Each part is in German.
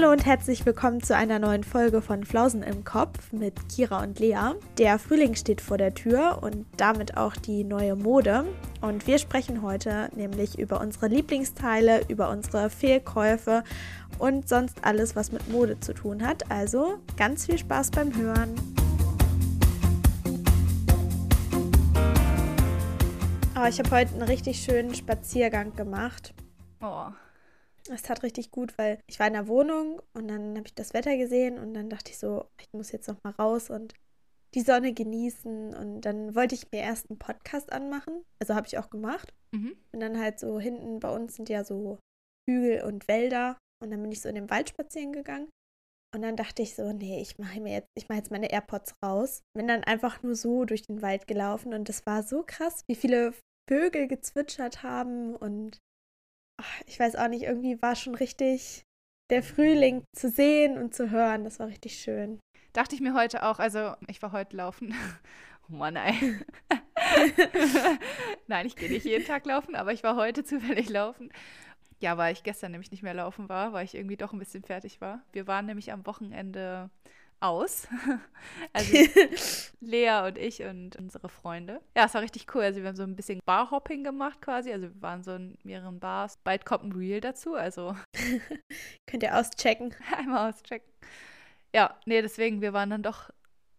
Hallo und herzlich willkommen zu einer neuen Folge von Flausen im Kopf mit Kira und Lea. Der Frühling steht vor der Tür und damit auch die neue Mode. Und wir sprechen heute nämlich über unsere Lieblingsteile, über unsere Fehlkäufe und sonst alles, was mit Mode zu tun hat. Also ganz viel Spaß beim Hören. Oh, ich habe heute einen richtig schönen Spaziergang gemacht. Oh. Es tat richtig gut, weil ich war in der Wohnung und dann habe ich das Wetter gesehen und dann dachte ich so, ich muss jetzt noch mal raus und die Sonne genießen und dann wollte ich mir erst einen Podcast anmachen. Also habe ich auch gemacht. Mhm. Und dann halt so hinten bei uns sind ja so Hügel und Wälder und dann bin ich so in den Wald spazieren gegangen. Und dann dachte ich so, nee, ich mache mir jetzt, ich mache jetzt meine AirPods raus. Bin dann einfach nur so durch den Wald gelaufen und das war so krass, wie viele Vögel gezwitschert haben und ich weiß auch nicht, irgendwie war schon richtig der Frühling zu sehen und zu hören. Das war richtig schön. Dachte ich mir heute auch, also ich war heute laufen. Oh Mann, ey. Nein, ich gehe nicht jeden Tag laufen, aber ich war heute zufällig laufen. Ja, weil ich gestern nämlich nicht mehr laufen war, weil ich irgendwie doch ein bisschen fertig war. Wir waren nämlich am Wochenende aus. Also Lea und ich und unsere Freunde. Ja, es war richtig cool. Also wir haben so ein bisschen Barhopping gemacht quasi. Also wir waren so in mehreren Bars. Bald kommt ein Reel dazu, also Könnt ihr auschecken. einmal auschecken. Ja, nee, deswegen, wir waren dann doch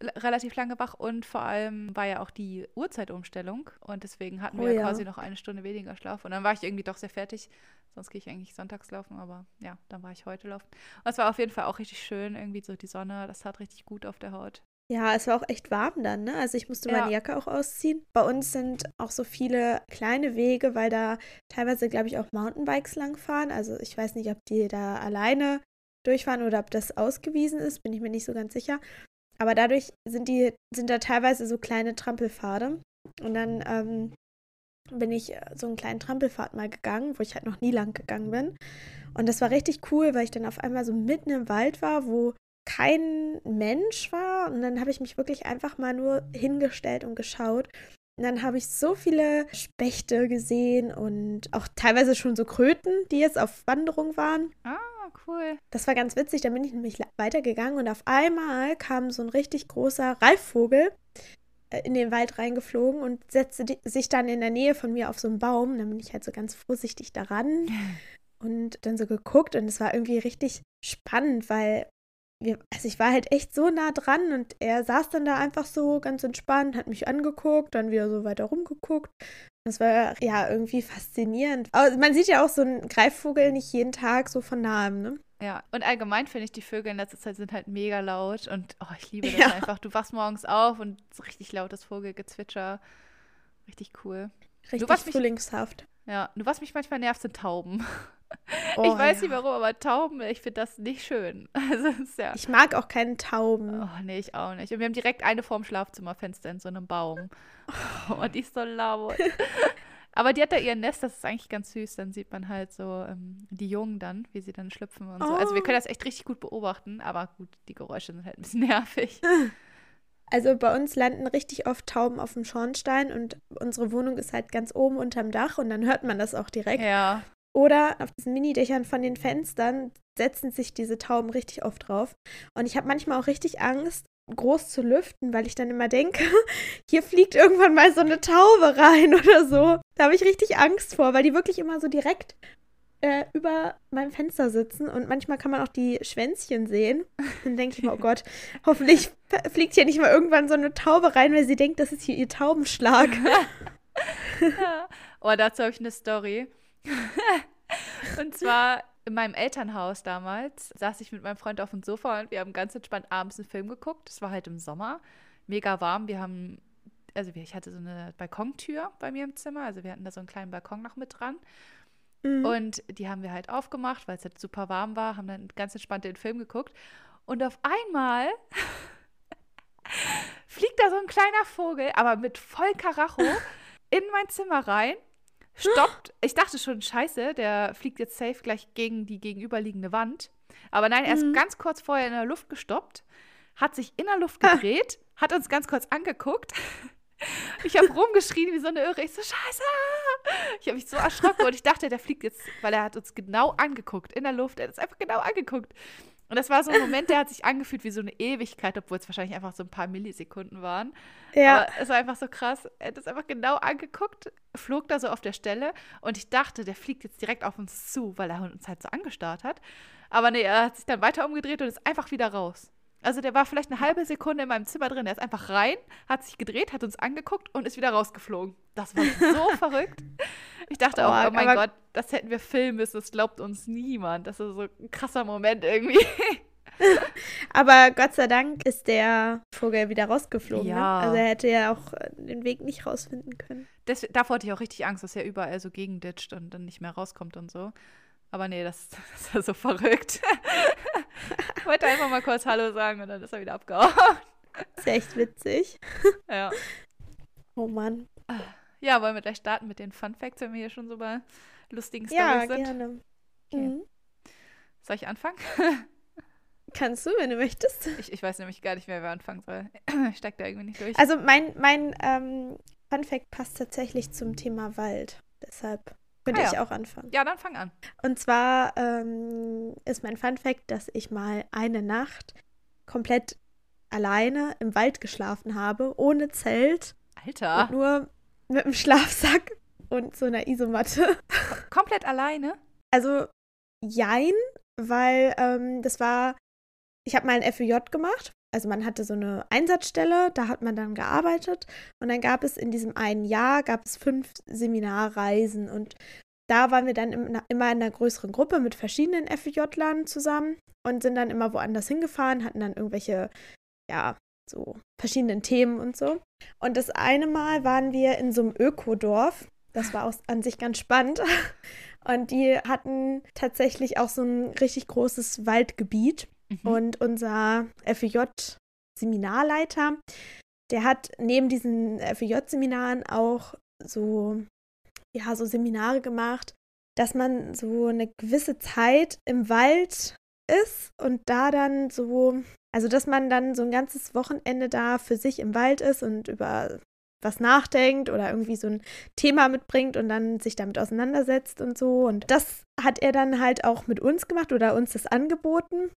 relativ lange wach und vor allem war ja auch die Uhrzeitumstellung und deswegen hatten Oh wir ja. quasi noch eine Stunde weniger Schlaf und dann war ich irgendwie doch sehr fertig. Sonst gehe ich eigentlich sonntags laufen, aber ja, dann war ich heute laufen. Und es war auf jeden Fall auch richtig schön, irgendwie so die Sonne, das tat richtig gut auf der Haut. Ja, es war auch echt warm dann, ne? Also ich musste Ja. meine Jacke auch ausziehen. Bei uns sind auch so viele kleine Wege, weil da teilweise, glaube ich, auch Mountainbikes langfahren. Also ich weiß nicht, ob die da alleine durchfahren oder ob das ausgewiesen ist, bin ich mir nicht so ganz sicher. Aber dadurch sind die, sind da teilweise so kleine Trampelpfade. Und dann ähm, bin ich äh, so einen kleinen Trampelpfad mal gegangen, wo ich halt noch nie lang gegangen bin. Und das war richtig cool, weil ich dann auf einmal so mitten im Wald war, wo kein Mensch war. Und dann habe ich mich wirklich einfach mal nur hingestellt und geschaut. Und dann habe ich so viele Spechte gesehen und auch teilweise schon so Kröten, die jetzt auf Wanderung waren. Ah, cool. Das war ganz witzig. Dann bin ich nämlich weitergegangen und auf einmal kam so ein richtig großer Reifvogel äh, in den Wald reingeflogen und setzte sich dann in der Nähe von mir auf so einen Baum. Dann bin ich halt so ganz vorsichtig daran und dann so geguckt und es war irgendwie richtig spannend, weil wir, also ich war halt echt so nah dran und er saß dann da einfach so ganz entspannt, hat mich angeguckt, dann wieder so weiter rumgeguckt. Das war ja irgendwie faszinierend. Aber man sieht ja auch so einen Greifvogel nicht jeden Tag so von nahem, ne? Ja, und allgemein finde ich, die Vögel in letzter Zeit sind halt mega laut und oh, ich liebe das Ja. einfach. Du wachst morgens auf und so richtig lautes Vogelgezwitscher. Richtig cool. Richtig was mich- frühlingshaft. Ja, nur was mich manchmal nervt, sind Tauben. Oh, ich weiß ja. nicht warum, aber Tauben, ich finde das nicht schön. Also, ja. Ich mag auch keinen Tauben. Oh, nee, ich auch nicht. Und wir haben direkt eine vorm Schlafzimmerfenster in so einem Baum. Oh, die ist so laut. Aber die hat da ihr Nest, das ist eigentlich ganz süß. Dann sieht man halt so ähm, die Jungen dann, wie sie dann schlüpfen und so. Also wir Oh. können das echt richtig gut beobachten, aber gut, die Geräusche sind halt ein bisschen nervig. Also bei uns landen richtig oft Tauben auf dem Schornstein und unsere Wohnung ist halt ganz oben unterm Dach und dann hört man das auch direkt. Ja. Oder auf diesen Minidächern von den Fenstern setzen sich diese Tauben richtig oft drauf. Und ich habe manchmal auch richtig Angst, groß zu lüften, weil ich dann immer denke, hier fliegt irgendwann mal so eine Taube rein oder so. Da habe ich richtig Angst vor, weil die wirklich immer so direkt äh, über meinem Fenster sitzen und manchmal kann man auch die Schwänzchen sehen. Dann denke ich mir, oh Gott, hoffentlich fliegt hier nicht mal irgendwann so eine Taube rein, weil sie denkt, das ist hier ihr Taubenschlag. Oh, dazu habe ich eine Story. und zwar in meinem Elternhaus damals saß ich mit meinem Freund auf dem Sofa und wir haben ganz entspannt abends einen Film geguckt. Es war halt im Sommer, mega warm. Wir haben, also ich hatte so eine Balkontür bei mir im Zimmer, also wir hatten da so einen kleinen Balkon noch mit dran. Mhm. Und die haben wir halt aufgemacht, weil es halt super warm war, haben dann ganz entspannt den Film geguckt. Und auf einmal fliegt da so ein kleiner Vogel, aber mit voll Karacho in mein Zimmer rein, stoppt. Ich dachte schon, scheiße, der fliegt jetzt safe gleich gegen die gegenüberliegende Wand. Aber nein, er ist Mhm. ganz kurz vorher in der Luft gestoppt, hat sich in der Luft gedreht, hat uns ganz kurz angeguckt. Ich habe rumgeschrien wie so eine Irre. Ich so, scheiße, Ich habe mich so erschrocken und ich dachte, der fliegt jetzt, weil er hat uns genau angeguckt in der Luft. Er hat uns einfach genau angeguckt. Und das war so ein Moment, der hat sich angefühlt wie so eine Ewigkeit, obwohl es wahrscheinlich einfach so ein paar Millisekunden waren. Ja. Aber es war einfach so krass. Er hat es einfach genau angeguckt, flog da so auf der Stelle und ich dachte, der fliegt jetzt direkt auf uns zu, weil er uns halt so angestarrt hat. Aber nee, er hat sich dann weiter umgedreht und ist einfach wieder raus. Also der war vielleicht eine halbe Sekunde in meinem Zimmer drin. Er ist einfach rein, hat sich gedreht, hat uns angeguckt und ist wieder rausgeflogen. Das war so verrückt. Ich dachte auch, oh, oh mein Gott, das hätten wir filmen müssen. Das glaubt uns niemand. Das ist so ein krasser Moment irgendwie. Aber Gott sei Dank ist der Vogel wieder rausgeflogen. Ne? Ja. Ne? Also er hätte ja auch äh, den Weg nicht rausfinden können. Das, davor hatte ich auch richtig Angst, dass er überall so gegenditscht und dann nicht mehr rauskommt und so. Aber nee, das, das ist ja so verrückt. Ich wollte einfach mal kurz Hallo sagen und dann ist er wieder abgehauen. ist echt witzig. Ja. Oh Mann. Ja, wollen wir gleich starten mit den Fun Facts, wenn wir hier schon so bei lustigen Storys ja, sind? Ja, gerne. Okay. Mhm. Soll ich anfangen? Kannst du, wenn du möchtest. Ich, ich weiß nämlich gar nicht mehr, wer anfangen soll. Ich steig da irgendwie nicht durch. Also mein, mein ähm, Fun Fact passt tatsächlich zum Thema Wald. Deshalb könnte ah, ja. ich auch anfangen. Ja, dann fang an. Und zwar ähm, ist mein Fun Fact, dass ich mal eine Nacht komplett alleine im Wald geschlafen habe, ohne Zelt. Alter. Und nur mit einem Schlafsack und so einer Isomatte. Komplett alleine? Also, jein, weil ähm, das war, ich habe mal ein FÜJ gemacht. Also man hatte so eine Einsatzstelle, da hat man dann gearbeitet und dann gab es in diesem einen Jahr, gab es fünf Seminarreisen und da waren wir dann immer in einer größeren Gruppe mit verschiedenen FÜJ-Lern zusammen und sind dann immer woanders hingefahren, hatten dann irgendwelche, ja, so verschiedenen Themen und so. Und das eine Mal waren wir in so einem Ökodorf. Das war auch an sich ganz spannend. Und die hatten tatsächlich auch so ein richtig großes Waldgebiet. Mhm. Und unser FEJ-Seminarleiter, der hat neben diesen FEJ-Seminaren auch so, ja, so Seminare gemacht, dass man so eine gewisse Zeit im Wald ist und da dann so, also dass man dann so ein ganzes Wochenende da für sich im Wald ist und über was nachdenkt oder irgendwie so ein Thema mitbringt und dann sich damit auseinandersetzt und so. Und das hat er dann halt auch mit uns gemacht oder uns das angeboten.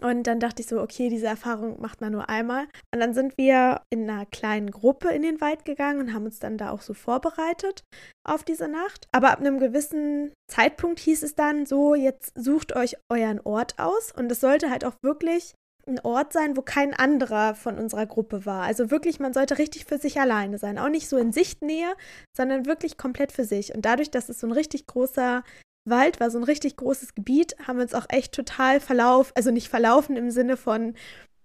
Und dann dachte ich so, okay, diese Erfahrung macht man nur einmal. Und dann sind wir in einer kleinen Gruppe in den Wald gegangen und haben uns dann da auch so vorbereitet auf diese Nacht. Aber ab einem gewissen Zeitpunkt hieß es dann so, jetzt sucht euch euren Ort aus. Und es sollte halt auch wirklich ein Ort sein, wo kein anderer von unserer Gruppe war. Also wirklich, man sollte richtig für sich alleine sein. Auch nicht so in Sichtnähe, sondern wirklich komplett für sich. Und dadurch, dass es so ein richtig großer Wald war, so ein richtig großes Gebiet, haben wir uns auch echt total verlaufen, also nicht verlaufen im Sinne von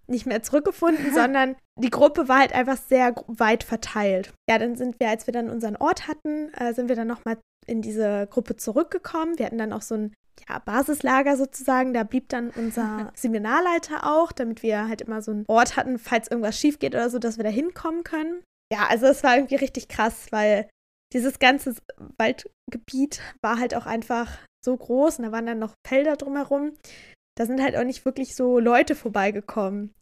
nicht mehr zurückgefunden, sondern die Gruppe war halt einfach sehr weit verteilt. Ja, dann sind wir, als wir dann unseren Ort hatten, äh, sind wir dann nochmal in diese Gruppe zurückgekommen. Wir hatten dann auch so ein ja, Basislager sozusagen. Da blieb dann unser Seminarleiter auch, damit wir halt immer so einen Ort hatten, falls irgendwas schief geht oder so, dass wir da hinkommen können. Ja, also es war irgendwie richtig krass, weil dieses ganze Waldgebiet war halt auch einfach so groß und da waren dann noch Felder drumherum. Da sind halt auch nicht wirklich so Leute vorbeigekommen.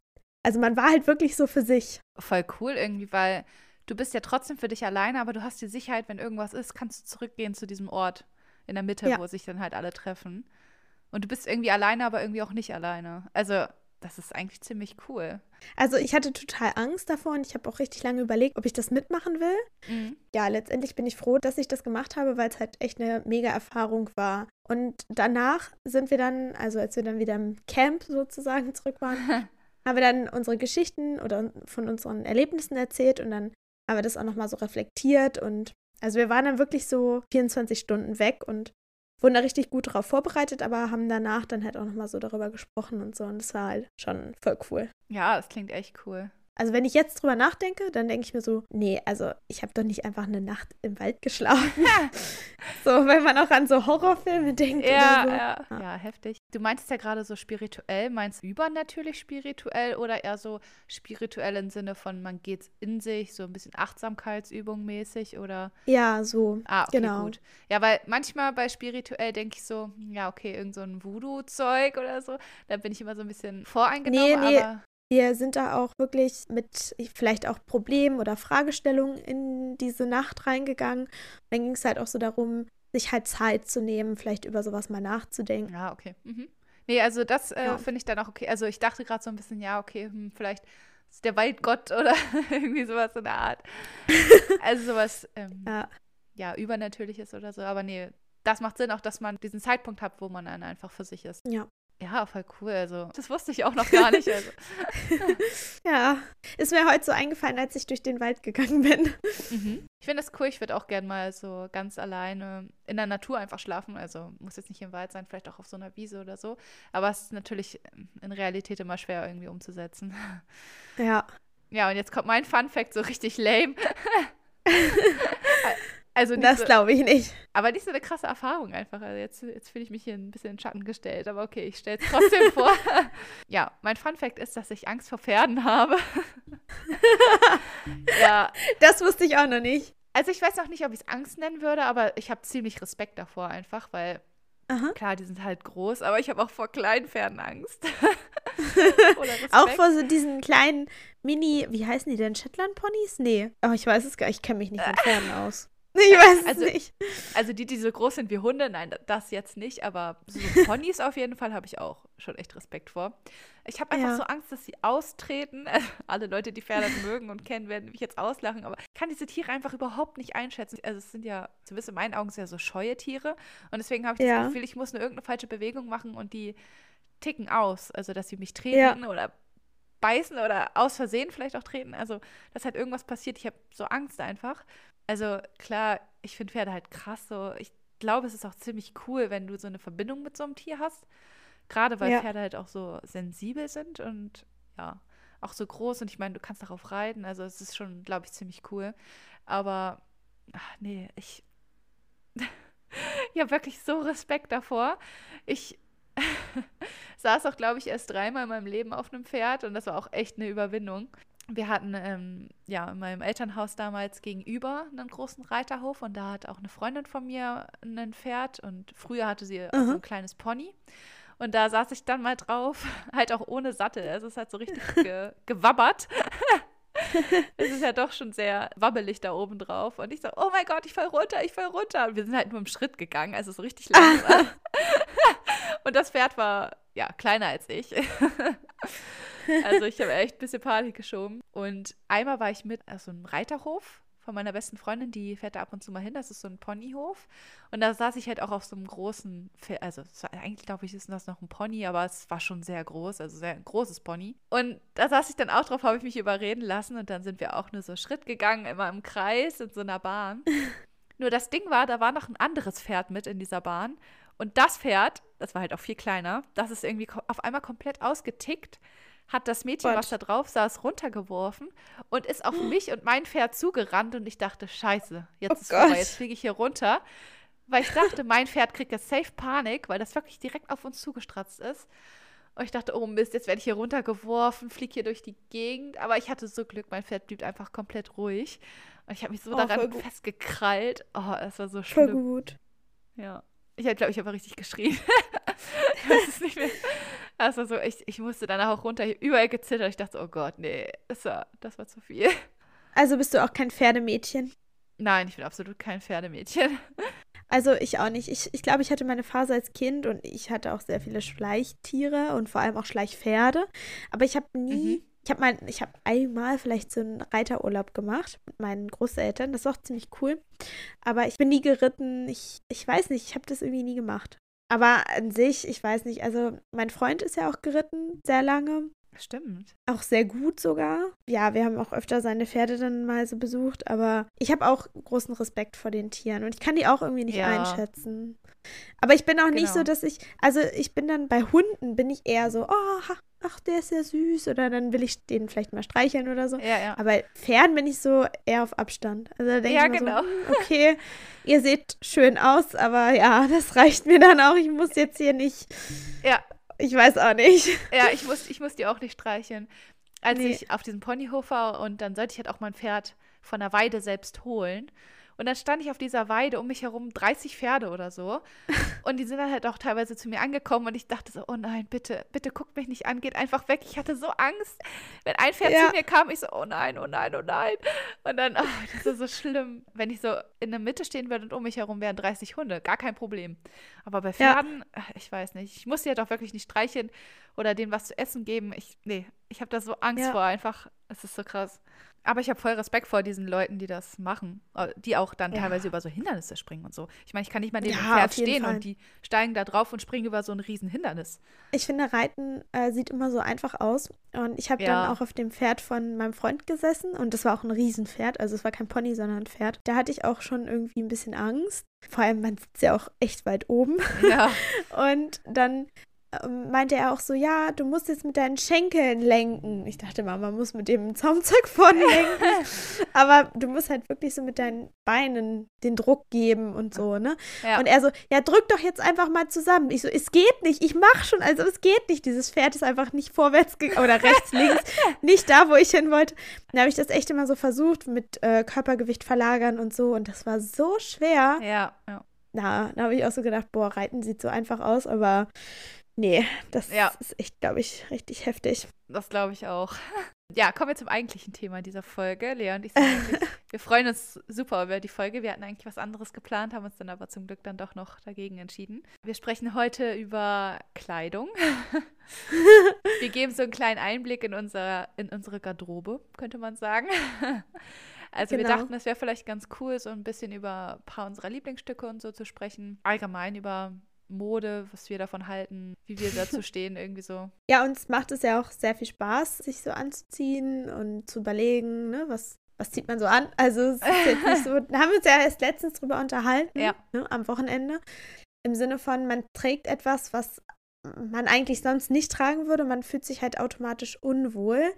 Also man war halt wirklich so für sich. Voll cool irgendwie, weil du bist ja trotzdem für dich alleine, aber du hast die Sicherheit, wenn irgendwas ist, kannst du zurückgehen zu diesem Ort in der Mitte, ja. wo sich dann halt alle treffen. Und du bist irgendwie alleine, aber irgendwie auch nicht alleine. Also, das ist eigentlich ziemlich cool. Also, ich hatte total Angst davor und ich habe auch richtig lange überlegt, ob ich das mitmachen will. Mhm. Ja, letztendlich bin ich froh, dass ich das gemacht habe, weil es halt echt eine mega Erfahrung war. Und danach sind wir dann, also als wir dann wieder im Camp sozusagen zurück waren, haben wir dann unsere Geschichten oder von unseren Erlebnissen erzählt und dann haben wir das auch nochmal so reflektiert und also wir waren dann wirklich so 24 Stunden weg und wurden da richtig gut darauf vorbereitet, aber haben danach dann halt auch nochmal so darüber gesprochen und so. Und das war halt schon voll cool. Ja, das klingt echt cool. Also wenn ich jetzt drüber nachdenke, dann denke ich mir so, nee, also ich habe doch nicht einfach eine Nacht im Wald geschlafen. so, wenn man auch an so Horrorfilme denkt. Ja, so. ja, ja, ja, heftig. Du meinst ja gerade so spirituell, meinst du übernatürlich spirituell oder eher so spirituell im Sinne von, man geht in sich, so ein bisschen Achtsamkeitsübung mäßig oder? Ja, so. Ah, okay, genau. gut. Ja, weil manchmal bei spirituell denke ich so, ja, okay, irgend so ein Voodoo-Zeug oder so. Da bin ich immer so ein bisschen voreingenommen, nee, nee. aber wir sind da auch wirklich mit vielleicht auch Problemen oder Fragestellungen in diese Nacht reingegangen. Und dann ging es halt auch so darum, sich halt Zeit zu nehmen, vielleicht über sowas mal nachzudenken. Ja, okay. Mhm. Nee, also das äh, ja. finde ich dann auch okay. Also ich dachte gerade so ein bisschen, ja, okay, hm, vielleicht ist der Waldgott oder irgendwie sowas in der Art. also sowas, ähm, ja. ja, übernatürliches oder so. Aber nee, das macht Sinn auch, dass man diesen Zeitpunkt hat, wo man dann einfach für sich ist. Ja. Ja, voll cool. Also, das wusste ich auch noch gar nicht. Also. ja, ist mir heute so eingefallen, als ich durch den Wald gegangen bin. Mhm. Ich finde das cool. Ich würde auch gerne mal so ganz alleine in der Natur einfach schlafen. Also, muss jetzt nicht im Wald sein, vielleicht auch auf so einer Wiese oder so. Aber es ist natürlich in Realität immer schwer irgendwie umzusetzen. Ja. Ja, und jetzt kommt mein Fun Fact so richtig lame. Also das so, glaube ich nicht. Aber nicht so eine krasse Erfahrung einfach. Also jetzt, jetzt fühle ich mich hier ein bisschen in Schatten gestellt. Aber okay, ich stelle es trotzdem vor. ja, mein Fun Fact ist, dass ich Angst vor Pferden habe. ja. Das wusste ich auch noch nicht. Also ich weiß noch nicht, ob ich es Angst nennen würde, aber ich habe ziemlich Respekt davor einfach, weil Aha. klar, die sind halt groß, aber ich habe auch vor kleinen Pferden Angst. auch vor so diesen kleinen Mini, wie heißen die denn? Shetland-Ponys? Nee. Oh, ich weiß es gar nicht, ich kenne mich nicht mit Pferden aus. Ich weiß also, nicht. Also die, die so groß sind wie Hunde, nein, das jetzt nicht, aber so Ponys auf jeden Fall habe ich auch schon echt Respekt vor. Ich habe einfach ja. so Angst, dass sie austreten. Also alle Leute, die Pferde mögen und kennen, werden mich jetzt auslachen, aber ich kann diese Tiere einfach überhaupt nicht einschätzen. Also es sind ja, zumindest in meinen Augen, sehr so scheue Tiere und deswegen habe ich ja. das Gefühl, ich muss nur irgendeine falsche Bewegung machen und die ticken aus. Also dass sie mich treten ja. oder beißen oder aus Versehen vielleicht auch treten. Also, dass halt irgendwas passiert. Ich habe so Angst einfach. Also klar, ich finde Pferde halt krass so. Ich glaube, es ist auch ziemlich cool, wenn du so eine Verbindung mit so einem Tier hast. Gerade weil ja. Pferde halt auch so sensibel sind und ja, auch so groß. Und ich meine, du kannst darauf reiten. Also es ist schon, glaube ich, ziemlich cool. Aber, ach nee, ich, ich habe wirklich so Respekt davor. Ich saß auch, glaube ich, erst dreimal in meinem Leben auf einem Pferd und das war auch echt eine Überwindung wir hatten ähm, ja in meinem Elternhaus damals gegenüber einen großen Reiterhof und da hat auch eine Freundin von mir ein Pferd und früher hatte sie mhm. so ein kleines Pony. Und da saß ich dann mal drauf, halt auch ohne Sattel. Es ist halt so richtig ge gewabbert. es ist ja doch schon sehr wabbelig da oben drauf. Und ich so, oh mein Gott, ich fall runter, ich fall runter. Und wir sind halt nur im Schritt gegangen, also so richtig langsam. und das Pferd war ja kleiner als ich. Also ich habe echt ein bisschen Panik geschoben. Und einmal war ich mit auf so einem Reiterhof von meiner besten Freundin, die fährt da ab und zu mal hin. Das ist so ein Ponyhof. Und da saß ich halt auch auf so einem großen, Pferd. also eigentlich glaube ich, ist das noch ein Pony, aber es war schon sehr groß, also sehr ein großes Pony. Und da saß ich dann auch drauf, habe ich mich überreden lassen und dann sind wir auch nur so Schritt gegangen, immer im Kreis in so einer Bahn. nur das Ding war, da war noch ein anderes Pferd mit in dieser Bahn. Und das Pferd, das war halt auch viel kleiner, das ist irgendwie auf einmal komplett ausgetickt hat das Mädchen, Gott. was da drauf saß, runtergeworfen und ist auf mich und mein Pferd zugerannt und ich dachte, scheiße, jetzt oh ist Gott. vorbei, jetzt fliege ich hier runter. Weil ich dachte, mein Pferd kriegt jetzt safe Panik, weil das wirklich direkt auf uns zugestratzt ist. Und ich dachte, oh Mist, jetzt werde ich hier runtergeworfen, fliege hier durch die Gegend. Aber ich hatte so Glück, mein Pferd blieb einfach komplett ruhig. Und ich habe mich so oh, daran festgekrallt. Oh, das war so schlimm. Voll gut. Ja. Ich glaube, ich habe richtig geschrien. ich weiß es nicht mehr. War so, ich, ich musste danach auch runter, überall gezittert. Ich dachte, oh Gott, nee, das war, das war zu viel. Also bist du auch kein Pferdemädchen? Nein, ich bin absolut kein Pferdemädchen. Also ich auch nicht. Ich, ich glaube, ich hatte meine Phase als Kind und ich hatte auch sehr viele Schleichtiere und vor allem auch Schleichpferde. Aber ich habe nie, mhm. ich habe mal, ich habe einmal vielleicht so einen Reiterurlaub gemacht mit meinen Großeltern. Das war auch ziemlich cool. Aber ich bin nie geritten. Ich, ich weiß nicht, ich habe das irgendwie nie gemacht. Aber an sich, ich weiß nicht, also mein Freund ist ja auch geritten, sehr lange. Stimmt. Auch sehr gut sogar. Ja, wir haben auch öfter seine Pferde dann mal so besucht, aber ich habe auch großen Respekt vor den Tieren und ich kann die auch irgendwie nicht ja. einschätzen. Aber ich bin auch genau. nicht so, genau. dass ich, also ich bin dann bei Hunden, bin ich eher so, oh, ach, der ist ja süß oder dann will ich den vielleicht mal streicheln oder so. Ja, ja. Aber Pferden bin ich so eher auf Abstand. Also da denke ja, ich genau. so, hm, okay, ihr seht schön aus, aber ja, das reicht mir dann auch. Ich muss jetzt hier nicht. Ja. Ich weiß auch nicht. Ja, ich muss, ich muss die auch nicht streicheln. Als nee. ich auf diesem Ponyhof war und dann sollte ich halt auch mein Pferd von der Weide selbst holen. Und dann stand ich auf dieser Weide, um mich herum 30 Pferde oder so. Und die sind dann halt auch teilweise zu mir angekommen und ich dachte so, oh nein, bitte, bitte guckt mich nicht an, geht einfach weg. Ich hatte so Angst. Wenn ein Pferd ja. zu mir kam, ich so, oh nein, oh nein, oh nein. Und dann, oh, das ist so schlimm. Wenn ich so in der Mitte stehen würde und um mich herum wären 30 Hunde, gar kein Problem. Aber bei Pferden, ja. ich weiß nicht, ich muss sie ja doch wirklich nicht streicheln oder denen was zu essen geben. Ich, nee, ich habe da so Angst ja. vor einfach. Es ist so krass. Aber ich habe voll Respekt vor diesen Leuten, die das machen, äh, die auch dann ja. teilweise über so Hindernisse springen und so. Ich meine, ich kann nicht mal neben ja, Pferd stehen Fall. und die steigen da drauf und springen über so ein riesen Hindernis. Ich finde, Reiten äh, sieht immer so einfach aus. Und ich habe ja. dann auch auf dem Pferd von meinem Freund gesessen und das war auch ein Riesenpferd. Also es war kein Pony, sondern ein Pferd. Da hatte ich auch schon irgendwie ein bisschen Angst. Vor allem, man sitzt ja auch echt weit oben. Ja. und dann meinte er auch so, ja, du musst jetzt mit deinen Schenkeln lenken. Ich dachte mal, man muss mit dem Zaumzeug vorne lenken. Aber du musst halt wirklich so mit deinen Beinen den Druck geben und so, ne? Ja. Und er so, ja, drück doch jetzt einfach mal zusammen. Ich so, es geht nicht, ich mach schon, also es geht nicht. Dieses Pferd ist einfach nicht vorwärts oder rechts, links, nicht da, wo ich hin wollte. Dann habe ich das echt immer so versucht mit äh, Körpergewicht verlagern und so und das war so schwer. Ja, ja. Na, da habe ich auch so gedacht, boah, Reiten sieht so einfach aus, aber Nee, das ja. ist echt, glaube ich, richtig heftig. Das glaube ich auch. Ja, kommen wir zum eigentlichen Thema dieser Folge. Lea und ich sind wir freuen uns super über die Folge. Wir hatten eigentlich was anderes geplant, haben uns dann aber zum Glück dann doch noch dagegen entschieden. Wir sprechen heute über Kleidung. wir geben so einen kleinen Einblick in, unser, in unsere Garderobe, könnte man sagen. Also genau. wir dachten, es wäre vielleicht ganz cool, so ein bisschen über ein paar unserer Lieblingsstücke und so zu sprechen. Allgemein über Mode, was wir davon halten, wie wir dazu stehen, irgendwie so. Ja, uns macht es ja auch sehr viel Spaß, sich so anzuziehen und zu überlegen, ne, was, was zieht man so an? Also es ist jetzt nicht so, da haben wir uns ja erst letztens drüber unterhalten, ja. ne, am Wochenende. Im Sinne von, man trägt etwas, was man eigentlich sonst nicht tragen würde, man fühlt sich halt automatisch unwohl.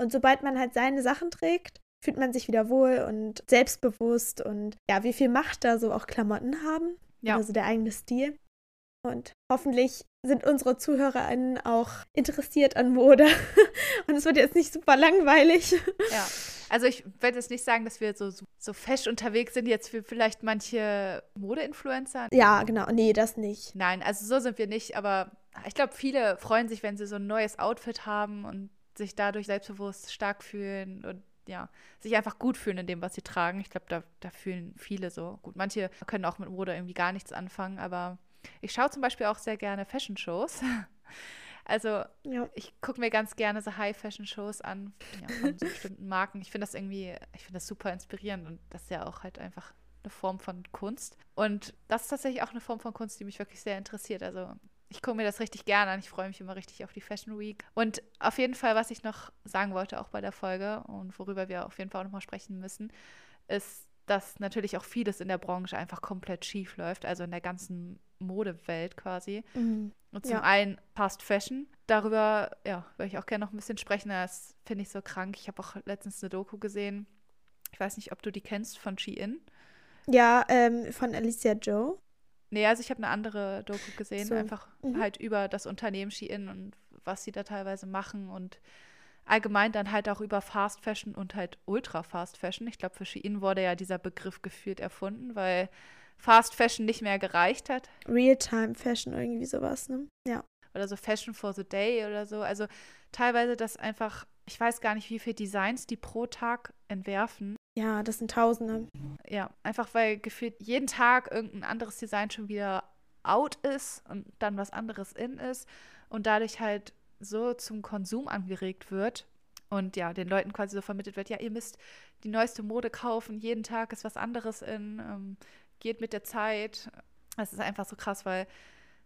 Und sobald man halt seine Sachen trägt, fühlt man sich wieder wohl und selbstbewusst und ja, wie viel Macht da so auch Klamotten haben. Ja. Also der eigene Stil. Und hoffentlich sind unsere ZuhörerInnen auch interessiert an Mode. Und es wird jetzt nicht super langweilig. Ja. Also ich werde jetzt nicht sagen, dass wir so, so fesch unterwegs sind, jetzt für vielleicht manche Mode-Influencer. Ja, genau. Nee, das nicht. Nein, also so sind wir nicht. Aber ich glaube, viele freuen sich, wenn sie so ein neues Outfit haben und sich dadurch selbstbewusst stark fühlen und ja, sich einfach gut fühlen in dem, was sie tragen. Ich glaube, da, da fühlen viele so. Gut, manche können auch mit Mode irgendwie gar nichts anfangen, aber ich schaue zum Beispiel auch sehr gerne Fashion-Shows. Also ja. ich gucke mir ganz gerne so High-Fashion-Shows an ja, von so bestimmten Marken. Ich finde das irgendwie, ich finde das super inspirierend und das ist ja auch halt einfach eine Form von Kunst. Und das ist tatsächlich auch eine Form von Kunst, die mich wirklich sehr interessiert. Also ich gucke mir das richtig gerne an. Ich freue mich immer richtig auf die Fashion Week. Und auf jeden Fall, was ich noch sagen wollte, auch bei der Folge und worüber wir auf jeden Fall auch nochmal sprechen müssen, ist, dass natürlich auch vieles in der Branche einfach komplett schief läuft, also in der ganzen Modewelt quasi. Mhm. Und zum ja. einen Fast Fashion. Darüber, ja, würde ich auch gerne noch ein bisschen sprechen. Das finde ich so krank. Ich habe auch letztens eine Doku gesehen. Ich weiß nicht, ob du die kennst von Shein. Ja, ähm, von Alicia Joe. Nee, also ich habe eine andere Doku gesehen, so. einfach mhm. halt über das Unternehmen Shein und was sie da teilweise machen und allgemein dann halt auch über Fast Fashion und halt Ultra Fast Fashion. Ich glaube, für Shein wurde ja dieser Begriff gefühlt erfunden, weil Fast Fashion nicht mehr gereicht hat. Real-Time Fashion, irgendwie sowas, ne? Ja. Oder so Fashion for the Day oder so. Also teilweise das einfach, ich weiß gar nicht, wie viele Designs die pro Tag entwerfen. Ja, das sind Tausende. Ja, einfach weil gefühlt jeden Tag irgendein anderes Design schon wieder out ist und dann was anderes in ist und dadurch halt so zum Konsum angeregt wird und ja, den Leuten quasi so vermittelt wird, ja, ihr müsst die neueste Mode kaufen, jeden Tag ist was anderes in, ähm, geht mit der Zeit. Es ist einfach so krass, weil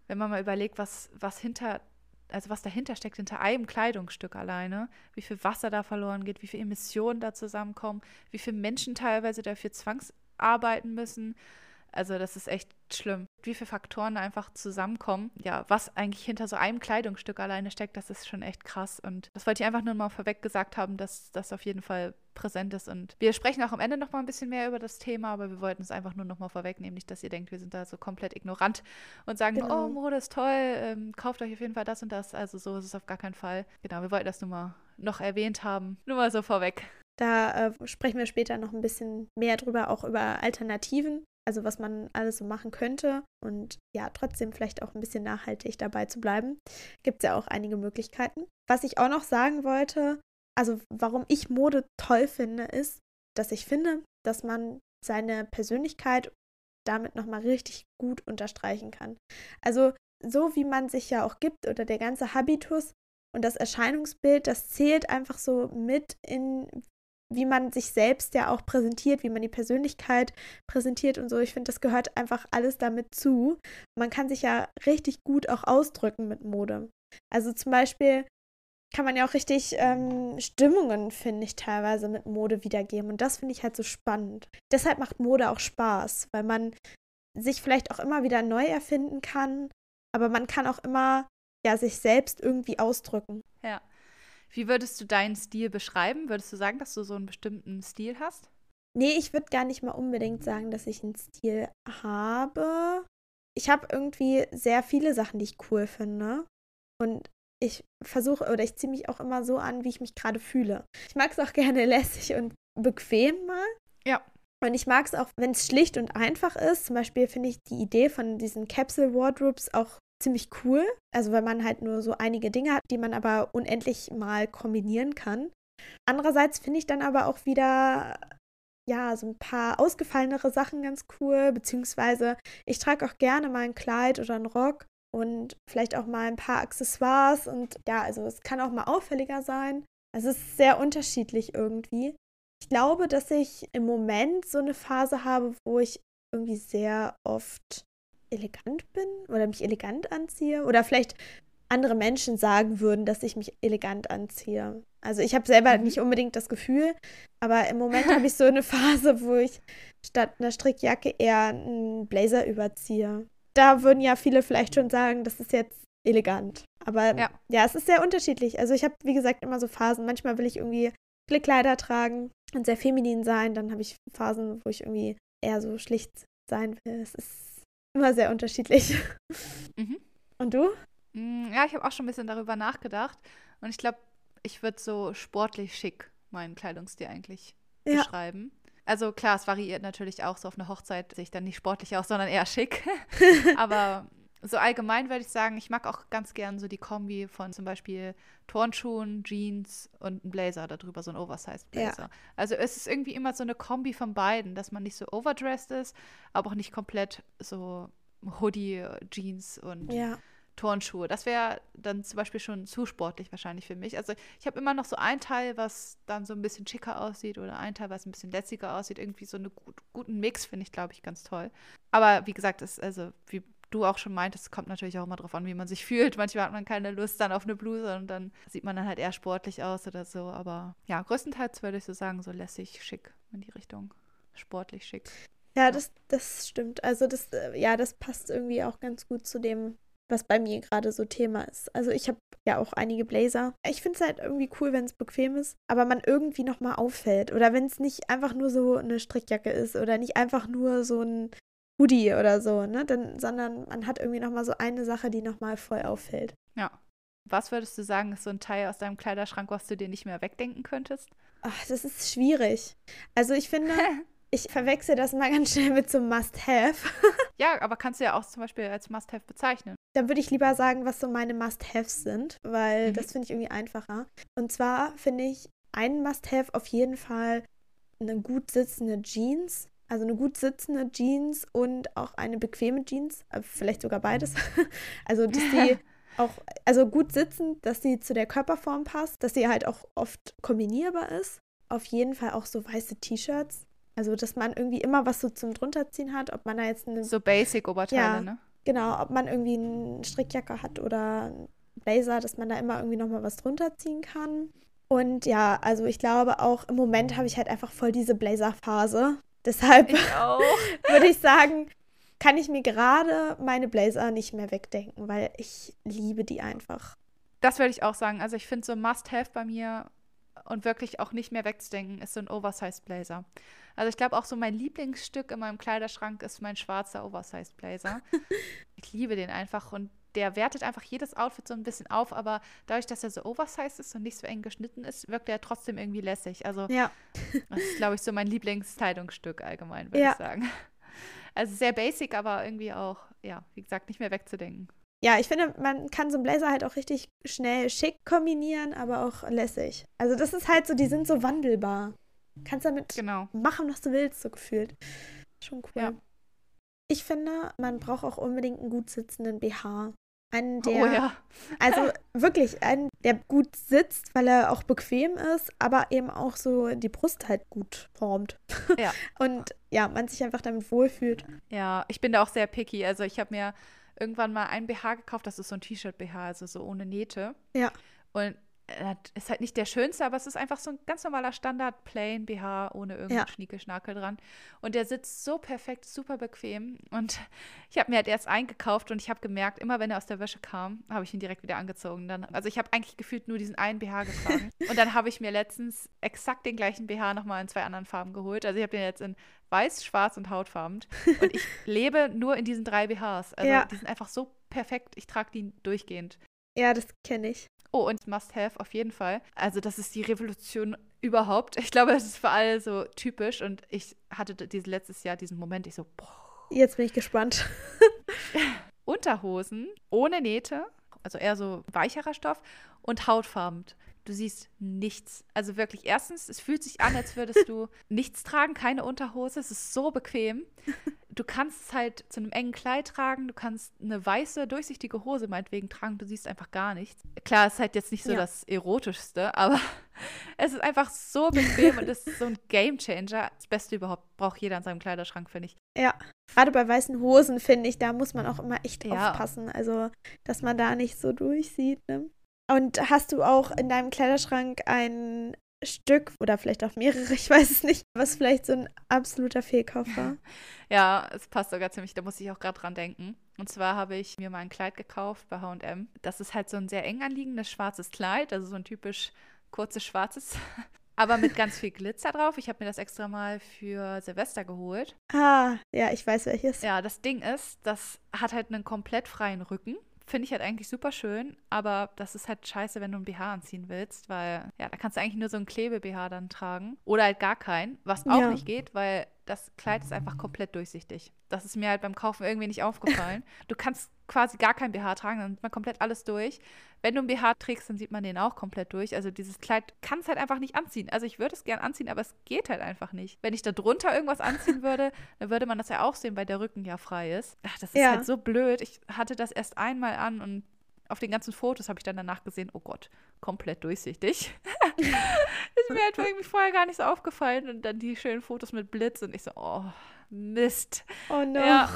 wenn man mal überlegt, was, was hinter, also was dahinter steckt, hinter einem Kleidungsstück alleine, wie viel Wasser da verloren geht, wie viele Emissionen da zusammenkommen, wie viele Menschen teilweise dafür zwangsarbeiten müssen. Also das ist echt schlimm. Wie viele Faktoren einfach zusammenkommen. Ja, was eigentlich hinter so einem Kleidungsstück alleine steckt, das ist schon echt krass. Und das wollte ich einfach nur mal vorweg gesagt haben, dass das auf jeden Fall präsent ist. Und wir sprechen auch am Ende noch mal ein bisschen mehr über das Thema, aber wir wollten es einfach nur noch mal vorwegnehmen, nicht, dass ihr denkt, wir sind da so komplett ignorant und sagen, genau. oh, Mode ist toll, ähm, kauft euch auf jeden Fall das und das. Also so ist es auf gar keinen Fall. Genau, wir wollten das nur mal noch erwähnt haben. Nur mal so vorweg. Da äh, sprechen wir später noch ein bisschen mehr drüber, auch über Alternativen, also was man alles so machen könnte und ja, trotzdem vielleicht auch ein bisschen nachhaltig dabei zu bleiben. Gibt es ja auch einige Möglichkeiten. Was ich auch noch sagen wollte, also warum ich Mode toll finde, ist, dass ich finde, dass man seine Persönlichkeit damit nochmal richtig gut unterstreichen kann. Also so wie man sich ja auch gibt oder der ganze Habitus und das Erscheinungsbild, das zählt einfach so mit in, wie man sich selbst ja auch präsentiert, wie man die Persönlichkeit präsentiert und so. Ich finde, das gehört einfach alles damit zu. Man kann sich ja richtig gut auch ausdrücken mit Mode. Also zum Beispiel kann man ja auch richtig ähm, Stimmungen, finde ich, teilweise mit Mode wiedergeben. Und das finde ich halt so spannend. Deshalb macht Mode auch Spaß, weil man sich vielleicht auch immer wieder neu erfinden kann, aber man kann auch immer ja sich selbst irgendwie ausdrücken. Ja. Wie würdest du deinen Stil beschreiben? Würdest du sagen, dass du so einen bestimmten Stil hast? Nee, ich würde gar nicht mal unbedingt sagen, dass ich einen Stil habe. Ich habe irgendwie sehr viele Sachen, die ich cool finde. Und ich versuche oder ich ziehe mich auch immer so an, wie ich mich gerade fühle. Ich mag es auch gerne lässig und bequem mal. Ja. Und ich mag es auch, wenn es schlicht und einfach ist. Zum Beispiel finde ich die Idee von diesen Capsule Wardrobes auch ziemlich cool. Also wenn man halt nur so einige Dinge hat, die man aber unendlich mal kombinieren kann. Andererseits finde ich dann aber auch wieder ja, so ein paar ausgefallenere Sachen ganz cool, beziehungsweise ich trage auch gerne mal ein Kleid oder einen Rock und vielleicht auch mal ein paar Accessoires und ja, also es kann auch mal auffälliger sein. Also es ist sehr unterschiedlich irgendwie. Ich glaube, dass ich im Moment so eine Phase habe, wo ich irgendwie sehr oft elegant bin oder mich elegant anziehe oder vielleicht andere Menschen sagen würden, dass ich mich elegant anziehe. Also ich habe selber mhm. nicht unbedingt das Gefühl, aber im Moment habe ich so eine Phase, wo ich statt einer Strickjacke eher einen Blazer überziehe. Da würden ja viele vielleicht schon sagen, das ist jetzt elegant. Aber ja, ja es ist sehr unterschiedlich. Also ich habe, wie gesagt, immer so Phasen. Manchmal will ich irgendwie Kleider tragen und sehr feminin sein. Dann habe ich Phasen, wo ich irgendwie eher so schlicht sein will. Es ist immer sehr unterschiedlich. Mhm. Und du? Mm, ja, ich habe auch schon ein bisschen darüber nachgedacht. Und ich glaube, ich würde so sportlich schick meinen Kleidungsstil eigentlich ja. beschreiben. Also klar, es variiert natürlich auch so auf einer Hochzeit, sehe ich dann nicht sportlich aus, sondern eher schick. Aber so allgemein würde ich sagen, ich mag auch ganz gern so die Kombi von zum Beispiel Turnschuhen, Jeans und ein Blazer darüber, so ein Oversized Blazer. Ja. Also es ist irgendwie immer so eine Kombi von beiden, dass man nicht so overdressed ist, aber auch nicht komplett so Hoodie, Jeans und ja. Turnschuhe. Das wäre dann zum Beispiel schon zu sportlich wahrscheinlich für mich. Also ich habe immer noch so ein Teil, was dann so ein bisschen schicker aussieht oder ein Teil, was ein bisschen lässiger aussieht. Irgendwie so einen gut, guten Mix finde ich, glaube ich, ganz toll. Aber wie gesagt, ist also wie du auch schon meintest, kommt natürlich auch immer darauf an, wie man sich fühlt. Manchmal hat man keine Lust dann auf eine Bluse und dann sieht man dann halt eher sportlich aus oder so. Aber ja, größtenteils würde ich so sagen, so lässig, schick in die Richtung. Sportlich schick. Ja, das, das stimmt. Also das, äh, ja, das passt irgendwie auch ganz gut zu dem, was bei mir gerade so Thema ist. Also ich habe ja auch einige Blazer. Ich finde es halt irgendwie cool, wenn es bequem ist, aber man irgendwie nochmal auffällt. Oder wenn es nicht einfach nur so eine Strickjacke ist oder nicht einfach nur so ein Hoodie oder so, ne? Dann, sondern man hat irgendwie nochmal so eine Sache, die nochmal voll auffällt. Ja. Was würdest du sagen, ist so ein Teil aus deinem Kleiderschrank, was du dir nicht mehr wegdenken könntest? Ach, das ist schwierig. Also ich finde, ich verwechsel das mal ganz schnell mit so einem Must-Have. ja, aber kannst du ja auch zum Beispiel als Must-Have bezeichnen. Dann würde ich lieber sagen, was so meine Must-Haves sind, weil mhm. das finde ich irgendwie einfacher. Und zwar finde ich ein Must-Have auf jeden Fall eine gut sitzende Jeans also eine gut sitzende Jeans und auch eine bequeme Jeans, äh, vielleicht sogar beides. also, dass die auch, also gut sitzend, dass sie zu der Körperform passt, dass sie halt auch oft kombinierbar ist. Auf jeden Fall auch so weiße T-Shirts. Also, dass man irgendwie immer was so zum drunterziehen hat, ob man da jetzt eine. So Basic-Oberteile, ja, ne? Genau, ob man irgendwie eine Strickjacke hat oder einen Blazer, dass man da immer irgendwie nochmal was drunter ziehen kann. Und ja, also ich glaube auch im Moment habe ich halt einfach voll diese Blazer-Phase. Deshalb würde ich sagen, kann ich mir gerade meine Blazer nicht mehr wegdenken, weil ich liebe die einfach. Das würde ich auch sagen. Also ich finde so Must-Have bei mir und wirklich auch nicht mehr wegzudenken, ist so ein Oversized Blazer. Also ich glaube auch so mein Lieblingsstück in meinem Kleiderschrank ist mein schwarzer Oversized Blazer. ich liebe den einfach und der wertet einfach jedes Outfit so ein bisschen auf, aber dadurch, dass er so oversized ist und nicht so eng geschnitten ist, wirkt er trotzdem irgendwie lässig. Also Ja. das ist, glaube ich, so mein Lieblingskleidungsstück allgemein, würde Ja. ich sagen. Also sehr basic, aber irgendwie auch, ja, wie gesagt, nicht mehr wegzudenken. Ja, ich finde, man kann so einen Blazer halt auch richtig schnell schick kombinieren, aber auch lässig. Also das ist halt so, die sind so wandelbar. Kannst damit Genau. machen, was du willst, so gefühlt. Schon cool. Ja. Ich finde, man braucht auch unbedingt einen gut sitzenden BH. Einen, der, oh ja. also wirklich, einen, der gut sitzt, weil er auch bequem ist, aber eben auch so die Brust halt gut formt. Ja. Und ja, man sich einfach damit wohlfühlt. Ja, ich bin da auch sehr picky. Also ich habe mir irgendwann mal ein BH gekauft, das ist so ein T-Shirt-BH, also so ohne Nähte. Ja. Und ist halt nicht der schönste, aber es ist einfach so ein ganz normaler Standard Plain BH ohne irgendeinen Ja. Schniekelschnakel dran. Und der sitzt so perfekt, super bequem. Und ich habe mir halt erst eingekauft und ich habe gemerkt, immer wenn er aus der Wäsche kam, habe ich ihn direkt wieder angezogen. Dann, also ich habe eigentlich gefühlt nur diesen einen BH getragen. und dann habe ich mir letztens exakt den gleichen BH nochmal in zwei anderen Farben geholt. Also ich habe den jetzt in weiß, schwarz und hautfarben. Und ich lebe nur in diesen drei BHs. Also Ja. die sind einfach so perfekt. Ich trage die durchgehend. Ja, das kenne ich. Oh, und Must-Have auf jeden Fall. Also, das ist die Revolution überhaupt. Ich glaube, das ist für alle so typisch. Und ich hatte dieses letztes Jahr diesen Moment, ich so, boah, Jetzt bin ich gespannt. Unterhosen ohne Nähte, also eher so weicherer Stoff und hautfarben. Du siehst nichts. Also wirklich, erstens, es fühlt sich an, als würdest du nichts tragen, keine Unterhose. Es ist so bequem. Du kannst es halt zu einem engen Kleid tragen, du kannst eine weiße, durchsichtige Hose meinetwegen tragen, du siehst einfach gar nichts. Klar, es ist halt jetzt nicht so Ja. das Erotischste, aber es ist einfach so bequem und es ist so ein Gamechanger. Das Beste überhaupt braucht jeder in seinem Kleiderschrank, finde ich. Ja, gerade bei weißen Hosen finde ich, da muss man auch immer echt Ja. aufpassen. Also, dass man da nicht so durchsieht. Ne? Und hast du auch in deinem Kleiderschrank ein Stück oder vielleicht auch mehrere, ich weiß es nicht, was vielleicht so ein absoluter Fehlkauf war? Ja, es passt sogar ziemlich, da muss ich auch gerade dran denken. Und zwar habe ich mir mal ein Kleid gekauft bei H&M. Das ist halt so ein sehr eng anliegendes schwarzes Kleid, also so ein typisch kurzes schwarzes, aber mit ganz viel Glitzer drauf. Ich habe mir das extra mal für Silvester geholt. Ah, ja, ich weiß welches. Ja, das Ding ist, das hat halt einen komplett freien Rücken. Finde ich halt eigentlich super schön, aber das ist halt scheiße, wenn du ein BH anziehen willst, weil ja, da kannst du eigentlich nur so ein Klebe-BH dann tragen oder halt gar keinen, was auch Ja. nicht geht, weil das Kleid ist einfach komplett durchsichtig. Das ist mir halt beim Kaufen irgendwie nicht aufgefallen. du kannst quasi gar kein BH tragen, dann sieht man komplett alles durch. Wenn du ein BH trägst, dann sieht man den auch komplett durch. Also dieses Kleid kann es halt einfach nicht anziehen. Also ich würde es gern anziehen, aber es geht halt einfach nicht. Wenn ich da drunter irgendwas anziehen würde, dann würde man das ja auch sehen, weil der Rücken ja frei ist. Ach, das ist Ja. halt so blöd. Ich hatte das erst einmal an und auf den ganzen Fotos habe ich dann danach gesehen, oh Gott, komplett durchsichtig. ist mir halt irgendwie vorher gar nicht so aufgefallen. Und dann die schönen Fotos mit Blitz und ich so, oh, Mist. Oh no. Ja.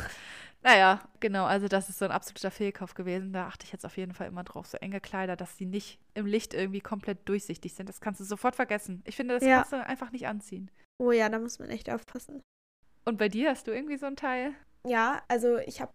Naja, genau, also das ist so ein absoluter Fehlkauf gewesen. Da achte ich jetzt auf jeden Fall immer drauf. So enge Kleider, dass sie nicht im Licht irgendwie komplett durchsichtig sind. Das kannst du sofort vergessen. Ich finde, das Ja. kannst du einfach nicht anziehen. Oh ja, da muss man echt aufpassen. Und bei dir hast du irgendwie so ein Teil? Ja, also ich habe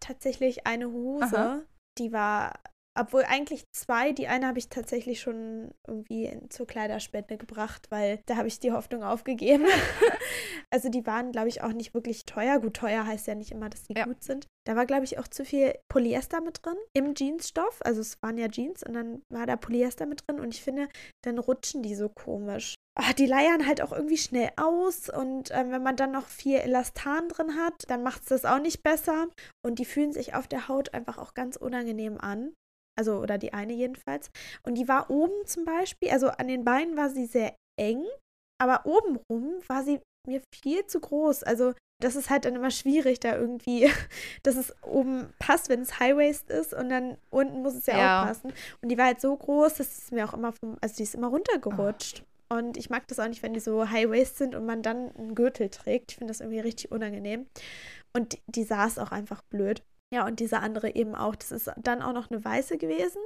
tatsächlich eine Hose, Aha. die war, obwohl eigentlich zwei, die eine habe ich tatsächlich schon irgendwie in, zur Kleiderspende gebracht, weil da habe ich die Hoffnung aufgegeben. also die waren, glaube ich, auch nicht wirklich teuer. Gut, teuer heißt ja nicht immer, dass die Ja. gut sind. Da war, glaube ich, auch zu viel Polyester mit drin im Jeansstoff. Also es waren ja Jeans und dann war da Polyester mit drin und ich finde, dann rutschen die so komisch. Ah, die leiern halt auch irgendwie schnell aus und ähm, wenn man dann noch viel Elastan drin hat, dann macht es das auch nicht besser und die fühlen sich auf der Haut einfach auch ganz unangenehm an. Also, oder die eine jedenfalls. Und die war oben zum Beispiel, also an den Beinen war sie sehr eng, aber obenrum war sie mir viel zu groß. Also, das ist halt dann immer schwierig, da irgendwie, dass es oben passt, wenn es High-Waist ist und dann unten muss es ja, Ja. auch passen. Und die war halt so groß, dass es mir auch immer vom, also die ist immer runtergerutscht. Und ich mag das auch nicht, wenn die so High-Waist sind und man dann einen Gürtel trägt. Ich finde das irgendwie richtig unangenehm. Und die, die saß auch einfach blöd. Ja, und diese andere eben auch. Das ist dann auch noch eine weiße gewesen.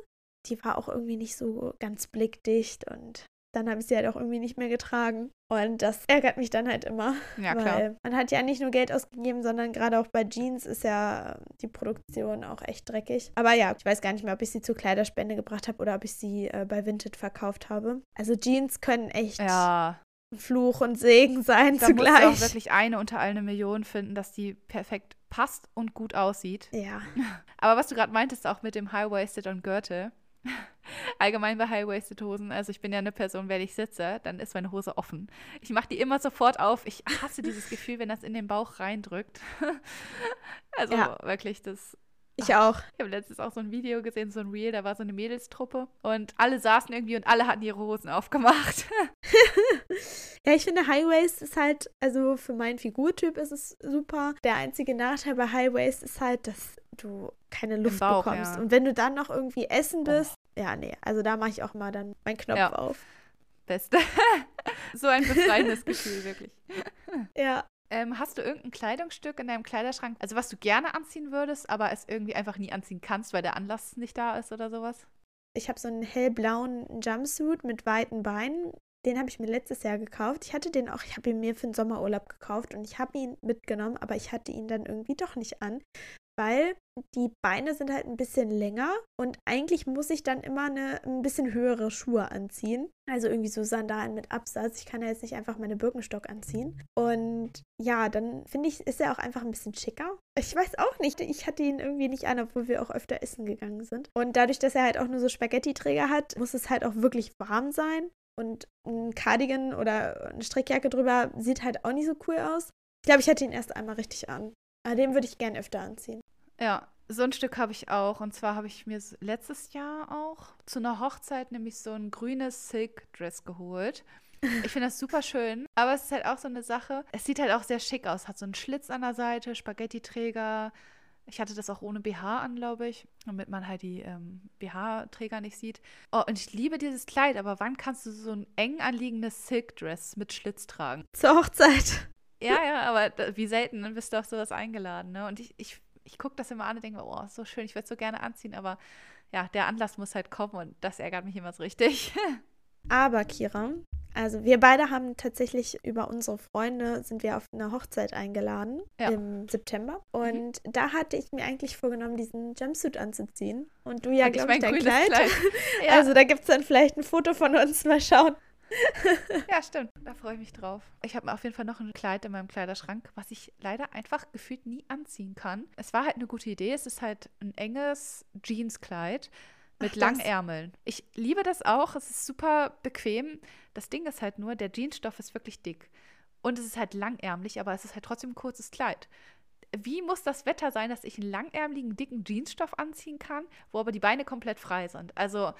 Die war auch irgendwie nicht so ganz blickdicht und dann habe ich sie halt auch irgendwie nicht mehr getragen. Und das ärgert mich dann halt immer. Ja, klar. weil man hat ja nicht nur Geld ausgegeben, sondern gerade auch bei Jeans ist ja die Produktion auch echt dreckig. Aber ja, ich weiß gar nicht mehr, ob ich sie zur Kleiderspende gebracht habe oder ob ich sie äh, bei Vinted verkauft habe. Also Jeans können echt Ja, Fluch und Segen sein da zugleich. Da musst du auch wirklich eine unter eine Million finden, dass die perfekt passt und gut aussieht. Ja. Aber was du gerade meintest, auch mit dem High-Waisted und Gürtel. Allgemein bei High-Waisted Hosen, also ich bin ja eine Person, wenn ich sitze, dann ist meine Hose offen. Ich mache die immer sofort auf. Ich hasse dieses Gefühl, wenn das in den Bauch reindrückt. also ja. wirklich, das ich auch. Ich habe letztens auch so ein Video gesehen, so ein Reel, da war so eine Mädelstruppe und alle saßen irgendwie und alle hatten ihre Hosen aufgemacht. ja, ich finde High Waist ist halt, also für meinen Figurtyp ist es super. Der einzige Nachteil bei High Waist ist halt, dass du keine Luft Bauch, bekommst. Ja. Und wenn du dann noch irgendwie essen oh. bist, oh. ja, nee, also da mache ich auch mal dann meinen Knopf ja. auf. Beste. so ein befreiendes Gefühl, wirklich. Ja. Ähm, hast du irgendein Kleidungsstück in deinem Kleiderschrank, also was du gerne anziehen würdest, aber es irgendwie einfach nie anziehen kannst, weil der Anlass nicht da ist oder sowas? Ich habe so einen hellblauen Jumpsuit mit weiten Beinen. Den habe ich mir letztes Jahr gekauft. Ich hatte den auch, ich habe ihn mir für den Sommerurlaub gekauft und ich habe ihn mitgenommen, aber ich hatte ihn dann irgendwie doch nicht an, weil die Beine sind halt ein bisschen länger und eigentlich muss ich dann immer eine ein bisschen höhere Schuhe anziehen. Also irgendwie so Sandalen mit Absatz. Ich kann ja jetzt nicht einfach meine Birkenstock anziehen. Und ja, dann finde ich, ist er auch einfach ein bisschen schicker. Ich weiß auch nicht, ich hatte ihn irgendwie nicht an, obwohl wir auch öfter essen gegangen sind. Und dadurch, dass er halt auch nur so Spaghetti-Träger hat, muss es halt auch wirklich warm sein. Und ein Cardigan oder eine Strickjacke drüber sieht halt auch nicht so cool aus. Ich glaube, ich hätte ihn erst einmal richtig an. Aber den würde ich gern öfter anziehen. Ja, so ein Stück habe ich auch. Und zwar habe ich mir letztes Jahr auch zu einer Hochzeit nämlich so ein grünes Silk-Dress geholt. Ich finde das super schön. Aber es ist halt auch so eine Sache. Es sieht halt auch sehr schick aus. Hat so einen Schlitz an der Seite, Spaghetti-Träger. Ich hatte das auch ohne BH an, glaube ich, damit man halt die ähm, BH-Träger nicht sieht. Oh, und ich liebe dieses Kleid, aber wann kannst du so ein eng anliegendes Silk-Dress mit Schlitz tragen? Zur Hochzeit. Ja, ja, aber wie selten bist du auf sowas eingeladen, ne? Und ich, ich ich gucke das immer an und denke mir, oh, so schön, ich würde es so gerne anziehen, aber ja, der Anlass muss halt kommen und das ärgert mich immer so richtig. aber Kira, also wir beide haben tatsächlich über unsere Freunde sind wir auf eine Hochzeit eingeladen ja. im September und mhm. da hatte ich mir eigentlich vorgenommen, diesen Jumpsuit anzuziehen und du ja, glaube ich, dein Kleid. Kleid. Ja. Also da gibt es dann vielleicht ein Foto von uns, mal schauen. ja, stimmt. Da freue ich mich drauf. Ich habe auf jeden Fall noch ein Kleid in meinem Kleiderschrank, was ich leider einfach gefühlt nie anziehen kann. Es war halt eine gute Idee. Es ist halt ein enges Jeanskleid mit Ach, langen Ärmeln. Ich liebe das auch. Es ist super bequem. Das Ding ist halt nur, der Jeansstoff ist wirklich dick. Und es ist halt langärmlich, aber es ist halt trotzdem ein kurzes Kleid. Wie muss das Wetter sein, dass ich einen langärmeligen, dicken Jeansstoff anziehen kann, wo aber die Beine komplett frei sind? Also,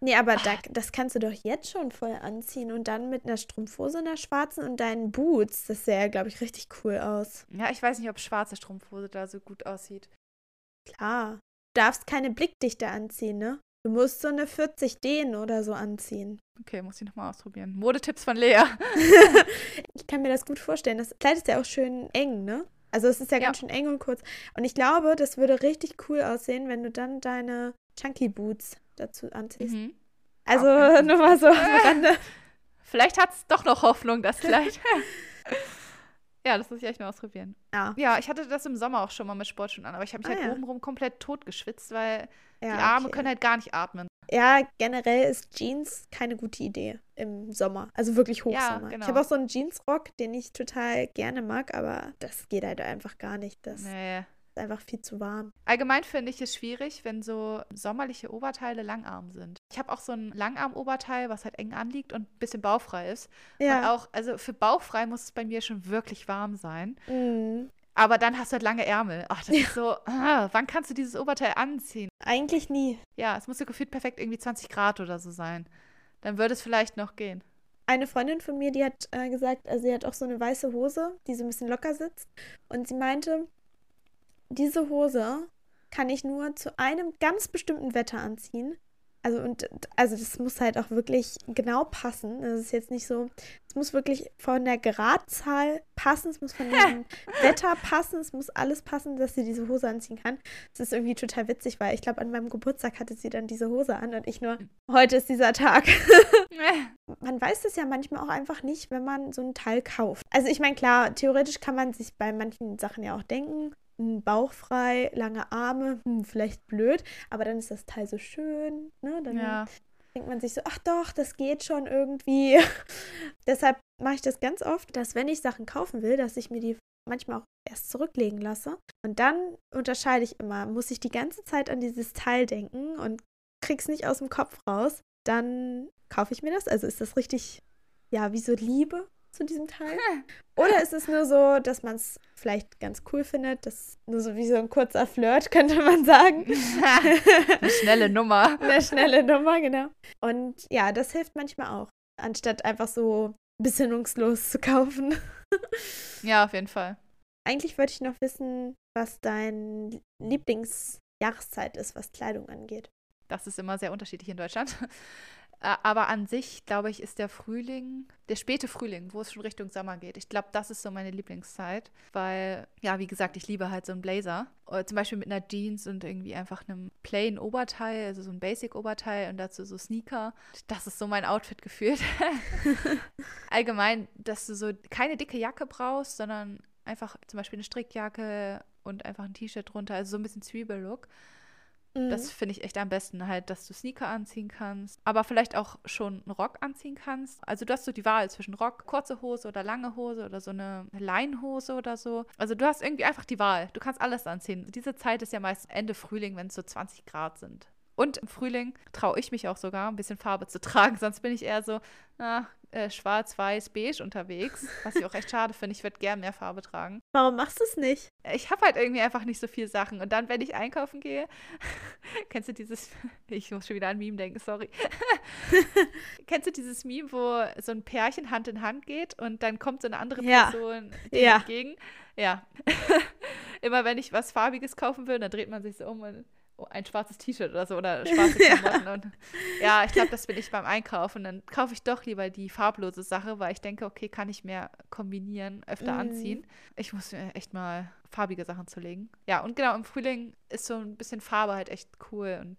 Nee, aber da, das kannst du doch jetzt schon voll anziehen und dann mit einer Strumpfhose, einer schwarzen und deinen Boots. Das sähe, glaube ich, richtig cool aus. Ja, ich weiß nicht, ob schwarze Strumpfhose da so gut aussieht. Klar. Du darfst keine Blickdichte anziehen, ne? Du musst so eine 40D oder so anziehen. Okay, muss ich nochmal ausprobieren. Modetipps von Lea. ich kann mir das gut vorstellen. Das Kleid ist ja auch schön eng, ne? Also es ist ja, ja, ganz schön eng und kurz. Und ich glaube, das würde richtig cool aussehen, wenn du dann deine Chunky Boots dazu anziehst. Mhm. Also okay. nur mal so am Rande. Vielleicht hat es doch noch Hoffnung, das Kleid. ja, das muss ich echt mal ausprobieren. Ja. ja, ich hatte das im Sommer auch schon mal mit Sportschuhen an, aber ich habe mich ah, halt ja. obenrum komplett tot geschwitzt, weil ja, die Arme okay. können halt gar nicht atmen. Ja, generell ist Jeans keine gute Idee im Sommer. Also wirklich Hochsommer. Ja, genau. Ich habe auch so einen Jeansrock, den ich total gerne mag, aber das geht halt einfach gar nicht. Das nee einfach viel zu warm. Allgemein finde ich es schwierig, wenn so sommerliche Oberteile langarm sind. Ich habe auch so ein Langarm-Oberteil, was halt eng anliegt und ein bisschen bauchfrei ist. Ja. Und auch, also für bauchfrei muss es bei mir schon wirklich warm sein. Mhm. Aber dann hast du halt lange Ärmel. Ach, das ja. ist so, ah, wann kannst du dieses Oberteil anziehen? Eigentlich nie. Ja, es muss ja gefühlt perfekt irgendwie 20 Grad oder so sein. Dann würde es vielleicht noch gehen. Eine Freundin von mir, die hat äh, gesagt, also sie hat auch so eine weiße Hose, die so ein bisschen locker sitzt. Und sie meinte, diese Hose kann ich nur zu einem ganz bestimmten Wetter anziehen. Also und also das muss halt auch wirklich genau passen. Das ist jetzt nicht so, es muss wirklich von der Gradzahl passen, es muss von dem Wetter passen, es muss alles passen, dass sie diese Hose anziehen kann. Das ist irgendwie total witzig, weil ich glaube, an meinem Geburtstag hatte sie dann diese Hose an und ich nur, heute ist dieser Tag. man weiß das ja manchmal auch einfach nicht, wenn man so ein Teil kauft. Also ich meine, klar, theoretisch kann man sich bei manchen Sachen ja auch denken, Bauch frei, lange Arme, hm, vielleicht blöd, aber dann ist das Teil so schön, ne? Dann ja. denkt man sich so, ach doch, das geht schon irgendwie. Deshalb mache ich das ganz oft, dass wenn ich Sachen kaufen will, dass ich mir die manchmal auch erst zurücklegen lasse. Und dann unterscheide ich immer, muss ich die ganze Zeit an dieses Teil denken und krieg's nicht aus dem Kopf raus, dann kaufe ich mir das. Also ist das richtig, ja, wie so Liebe zu diesem Teil? Oder ist es nur so, dass man es vielleicht ganz cool findet? Das nur so wie so ein kurzer Flirt, könnte man sagen. Eine schnelle Nummer. Eine schnelle Nummer, genau. Und ja, das hilft manchmal auch, anstatt einfach so besinnungslos zu kaufen. ja, auf jeden Fall. Eigentlich wollte ich noch wissen, was dein Lieblingsjahreszeit ist, was Kleidung angeht. Das ist immer sehr unterschiedlich in Deutschland. Aber an sich, glaube ich, ist der Frühling, der späte Frühling, wo es schon Richtung Sommer geht. Ich glaube, das ist so meine Lieblingszeit, weil, ja, wie gesagt, ich liebe halt so einen Blazer. Oder zum Beispiel mit einer Jeans und irgendwie einfach einem plain Oberteil, also so ein Basic-Oberteil und dazu so Sneaker. Das ist so mein Outfit gefühlt. Allgemein, dass du so keine dicke Jacke brauchst, sondern einfach zum Beispiel eine Strickjacke und einfach ein T-Shirt drunter, also so ein bisschen Zwiebellook. Das mhm. finde ich echt am besten halt, dass du Sneaker anziehen kannst, aber vielleicht auch schon einen Rock anziehen kannst. Also du hast so die Wahl zwischen Rock, kurze Hose oder lange Hose oder so eine Leinhose oder so. Also du hast irgendwie einfach die Wahl. Du kannst alles anziehen. Diese Zeit ist ja meist Ende Frühling, wenn es so 20 Grad sind. Und im Frühling traue ich mich auch sogar, ein bisschen Farbe zu tragen. Sonst bin ich eher so, na, äh, schwarz, weiß, beige unterwegs. Was ich auch echt schade finde. Ich würde gerne mehr Farbe tragen. Warum machst du es nicht? Ich habe halt irgendwie einfach nicht so viele Sachen. Und dann, wenn ich einkaufen gehe, kennst du dieses, ich muss schon wieder an Meme denken, sorry. kennst du dieses Meme, wo so ein Pärchen Hand in Hand geht und dann kommt so eine andere Person ja. ja. entgegen? Ja. Immer wenn ich was Farbiges kaufen will, dann dreht man sich so um und ein schwarzes T-Shirt oder so oder schwarze Klamotten. ja, und, ja ich glaube, das bin ich beim Einkaufen. Dann kaufe ich doch lieber die farblose Sache, weil ich denke, okay, kann ich mehr kombinieren, öfter mhm. anziehen. Ich muss mir echt mal farbige Sachen zulegen. Ja, und genau, im Frühling ist so ein bisschen Farbe halt echt cool und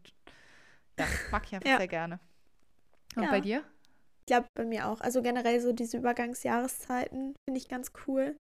ja, mag ich einfach ja. sehr gerne. Und ja. bei dir? Ich glaube, bei mir auch. Also generell so diese Übergangsjahreszeiten finde ich ganz cool.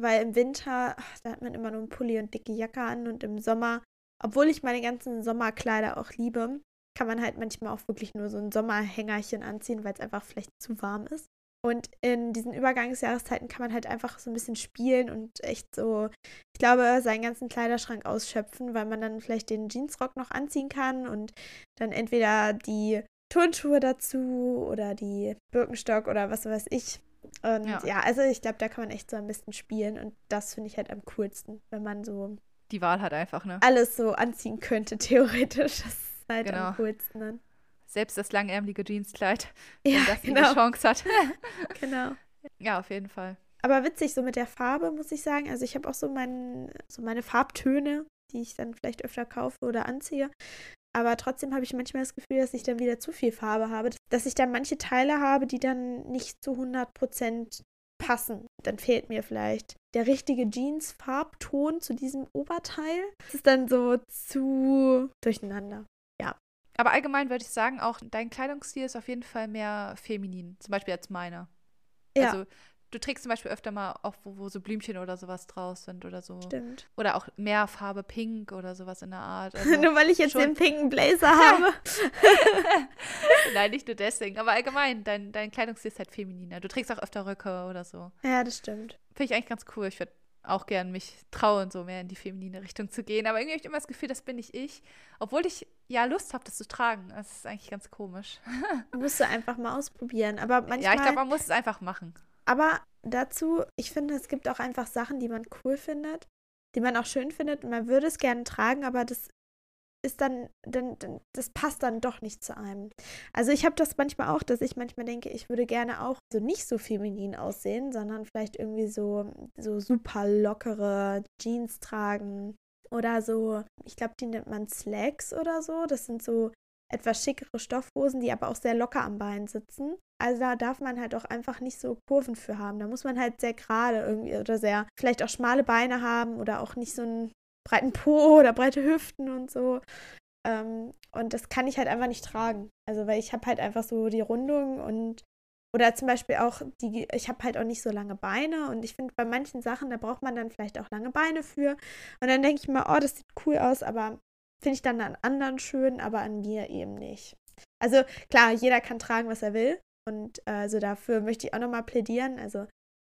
Weil im Winter, ach, da hat man immer nur einen Pulli und dicke Jacke an und im Sommer obwohl ich meine ganzen Sommerkleider auch liebe, kann man halt manchmal auch wirklich nur so ein Sommerhängerchen anziehen, weil es einfach vielleicht zu warm ist. Und in diesen Übergangsjahreszeiten kann man halt einfach so ein bisschen spielen und echt so, ich glaube, seinen ganzen Kleiderschrank ausschöpfen, weil man dann vielleicht den Jeansrock noch anziehen kann und dann entweder die Turnschuhe dazu oder die Birkenstock oder was weiß ich. Und ja, ja also ich glaube, da kann man echt so ein bisschen spielen und das finde ich halt am coolsten, wenn man so die Wahl hat einfach, ne? Alles so anziehen könnte, theoretisch. Das ist halt genau. am coolsten dann. Selbst das langärmelige Jeanskleid, ja, wenn das genau. eine Chance hat. genau. Ja, auf jeden Fall. Aber witzig, so mit der Farbe, muss ich sagen. Also ich habe auch so, mein, so meine Farbtöne, die ich dann vielleicht öfter kaufe oder anziehe. Aber trotzdem habe ich manchmal das Gefühl, dass ich dann wieder zu viel Farbe habe. Dass ich dann manche Teile habe, die dann nicht zu 100% passen. Dann fehlt mir vielleicht der richtige Jeans-Farbton zu diesem Oberteil. Das ist dann so zu durcheinander. Ja. Aber allgemein würde ich sagen, auch dein Kleidungsstil ist auf jeden Fall mehr feminin, zum Beispiel als meiner. Ja. Also du trägst zum Beispiel öfter mal auch, wo, wo, so Blümchen oder sowas draus sind oder so. Stimmt. Oder auch mehr Farbe pink oder sowas in der Art. Also nur weil ich jetzt den pinken Blazer habe. Nein, nicht nur deswegen, aber allgemein, dein, dein Kleidungsstil ist halt femininer. Du trägst auch öfter Röcke oder so. Ja, das stimmt. Finde ich eigentlich ganz cool. Ich würde auch gern mich trauen, so mehr in die feminine Richtung zu gehen. Aber irgendwie habe ich immer das Gefühl, das bin nicht ich. Obwohl ich ja Lust habe, das zu tragen. Das ist eigentlich ganz komisch. Musst du einfach mal ausprobieren. Aber manchmal. Ja, ich glaube, man muss es einfach machen. Aber dazu, ich finde, es gibt auch einfach Sachen, die man cool findet, die man auch schön findet. Und man würde es gerne tragen, aber das ist dann, dann, dann, das passt dann doch nicht zu einem. Also ich habe das manchmal auch, dass ich manchmal denke, ich würde gerne auch so nicht so feminin aussehen, sondern vielleicht irgendwie so, so super lockere Jeans tragen oder so, ich glaube, die nennt man Slacks oder so. Das sind so etwas schickere Stoffhosen, die aber auch sehr locker am Bein sitzen. Also da darf man halt auch einfach nicht so Kurven für haben. Da muss man halt sehr gerade irgendwie oder sehr vielleicht auch schmale Beine haben oder auch nicht so einen breiten Po oder breite Hüften und so. Ähm, und das kann ich halt einfach nicht tragen. Also weil ich habe halt einfach so die Rundung und oder zum Beispiel auch die, ich habe halt auch nicht so lange Beine und ich finde bei manchen Sachen, da braucht man dann vielleicht auch lange Beine für. Und dann denke ich mir, oh, das sieht cool aus, aber finde ich dann an anderen schön, aber an mir eben nicht. Also klar, jeder kann tragen, was er will. Und äh, also dafür möchte ich auch nochmal plädieren. Also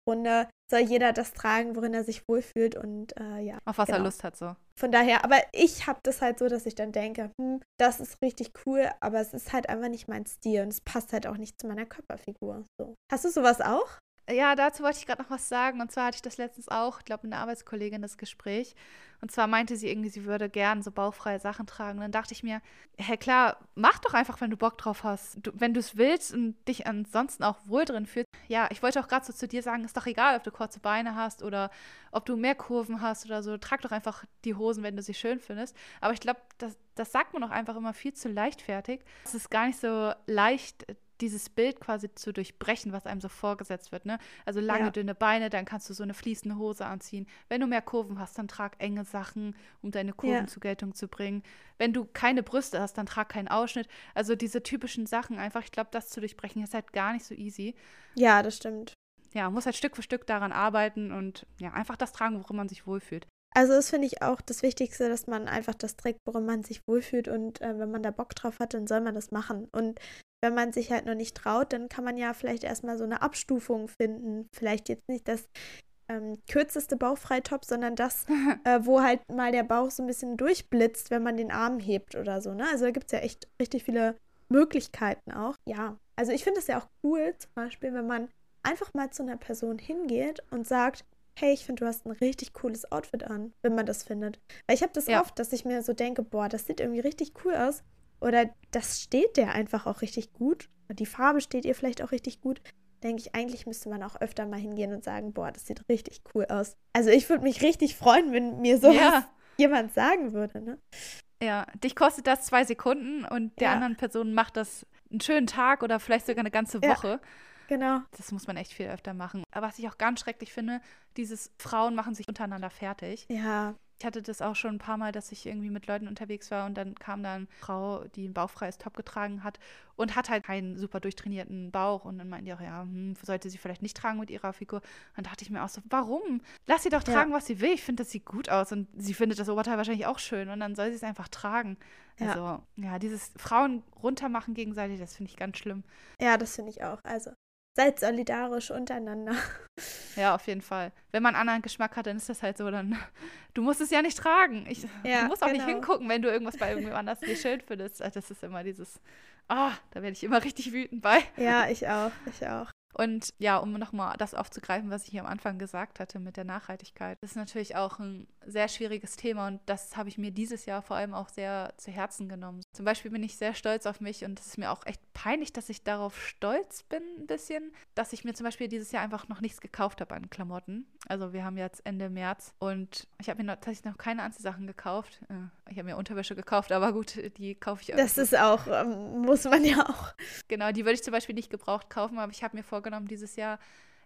Runde soll jeder das tragen, worin er sich wohlfühlt und äh, ja. Auf was genau. er Lust hat, so. Von daher, aber ich habe das halt so, dass ich dann denke, hm, das ist richtig cool, aber es ist halt einfach nicht mein Stil und es passt halt auch nicht zu meiner Körperfigur. So. Hast du sowas auch? Ja, dazu wollte ich gerade noch was sagen. Und zwar hatte ich das letztens auch, ich glaube, mit einer Arbeitskollegin das Gespräch. Und zwar meinte sie irgendwie, sie würde gern so bauchfreie Sachen tragen. Und dann dachte ich mir, hey klar, mach doch einfach, wenn du Bock drauf hast. Du, wenn du es willst und dich ansonsten auch wohl drin fühlst. Ja, ich wollte auch gerade so zu dir sagen, ist doch egal, ob du kurze Beine hast oder ob du mehr Kurven hast oder so. Trag doch einfach die Hosen, wenn du sie schön findest. Aber ich glaube, das, das sagt man auch einfach immer viel zu leichtfertig. Es ist gar nicht so leicht, dieses Bild quasi zu durchbrechen, was einem so vorgesetzt wird. Ne? Also lange, ja. dünne Beine, dann kannst du so eine fließende Hose anziehen. Wenn du mehr Kurven hast, dann trag enge Sachen, um deine Kurven ja. zur Geltung zu bringen. Wenn du keine Brüste hast, dann trag keinen Ausschnitt. Also diese typischen Sachen einfach, ich glaube, das zu durchbrechen ist halt gar nicht so easy. Ja, das stimmt. Ja, muss halt Stück für Stück daran arbeiten und ja, einfach das tragen, worin man sich wohlfühlt. Also das finde ich auch das Wichtigste, dass man einfach das trägt, worin man sich wohlfühlt und äh, wenn man da Bock drauf hat, dann soll man das machen. Und wenn man sich halt noch nicht traut, dann kann man ja vielleicht erstmal so eine Abstufung finden. Vielleicht jetzt nicht das ähm, kürzeste Bauchfreitop, sondern das, äh, wo halt mal der Bauch so ein bisschen durchblitzt, wenn man den Arm hebt oder so. Ne? Also da gibt es ja echt richtig viele Möglichkeiten auch. Ja, also ich finde es ja auch cool, zum Beispiel, wenn man einfach mal zu einer Person hingeht und sagt, hey, ich finde, du hast ein richtig cooles Outfit an, wenn man das findet. Weil ich habe das ja. oft, dass ich mir so denke, boah, das sieht irgendwie richtig cool aus. Oder das steht der einfach auch richtig gut. Die Farbe steht ihr vielleicht auch richtig gut. Denke ich, eigentlich müsste man auch öfter mal hingehen und sagen, boah, das sieht richtig cool aus. Also ich würde mich richtig freuen, wenn mir so ja. jemand sagen würde, ne? Ja, dich kostet das zwei Sekunden und der ja. anderen Person macht das einen schönen Tag oder vielleicht sogar eine ganze Woche. Ja. Genau. Das muss man echt viel öfter machen. Aber was ich auch ganz schrecklich finde, dieses Frauen machen sich untereinander fertig. Ja. Ich hatte das auch schon ein paar Mal, dass ich irgendwie mit Leuten unterwegs war und dann kam da eine Frau, die ein bauchfreies Top getragen hat und hat halt keinen super durchtrainierten Bauch. Und dann meinten die auch, ja, hm, sollte sie vielleicht nicht tragen mit ihrer Figur. Dann dachte ich mir auch so, warum? Lass sie doch tragen, ja. was sie will. Ich finde, das sieht gut aus und sie findet das Oberteil wahrscheinlich auch schön und dann soll sie es einfach tragen. Ja. Also, ja, dieses Frauen runtermachen gegenseitig, das finde ich ganz schlimm. Ja, das finde ich auch. Also, seid solidarisch untereinander. Ja, auf jeden Fall. Wenn man einen anderen Geschmack hat, dann ist das halt so, dann du musst es ja nicht tragen. Ich, ja, du musst auch genau. nicht hingucken, wenn du irgendwas bei irgendjemand anders nicht schön findest. Also das ist immer dieses, ah, oh, da werde ich immer richtig wütend bei. Ja, ich auch, ich auch. Und ja, um nochmal das aufzugreifen, was ich hier am Anfang gesagt hatte mit der Nachhaltigkeit, das ist natürlich auch ein sehr schwieriges Thema und das habe ich mir dieses Jahr vor allem auch sehr zu Herzen genommen. Zum Beispiel bin ich sehr stolz auf mich und es ist mir auch echt peinlich, dass ich darauf stolz bin, ein bisschen, dass ich mir zum Beispiel dieses Jahr einfach noch nichts gekauft habe an Klamotten. Also wir haben jetzt Ende März und ich habe mir tatsächlich noch keine Anziehsachen gekauft. Ich habe mir Unterwäsche gekauft, aber gut, die kaufe ich irgendwie. Das ist auch, ähm, muss man ja auch. Genau, die würde ich zum Beispiel nicht gebraucht kaufen, aber ich habe mir vorgenommen, dieses Jahr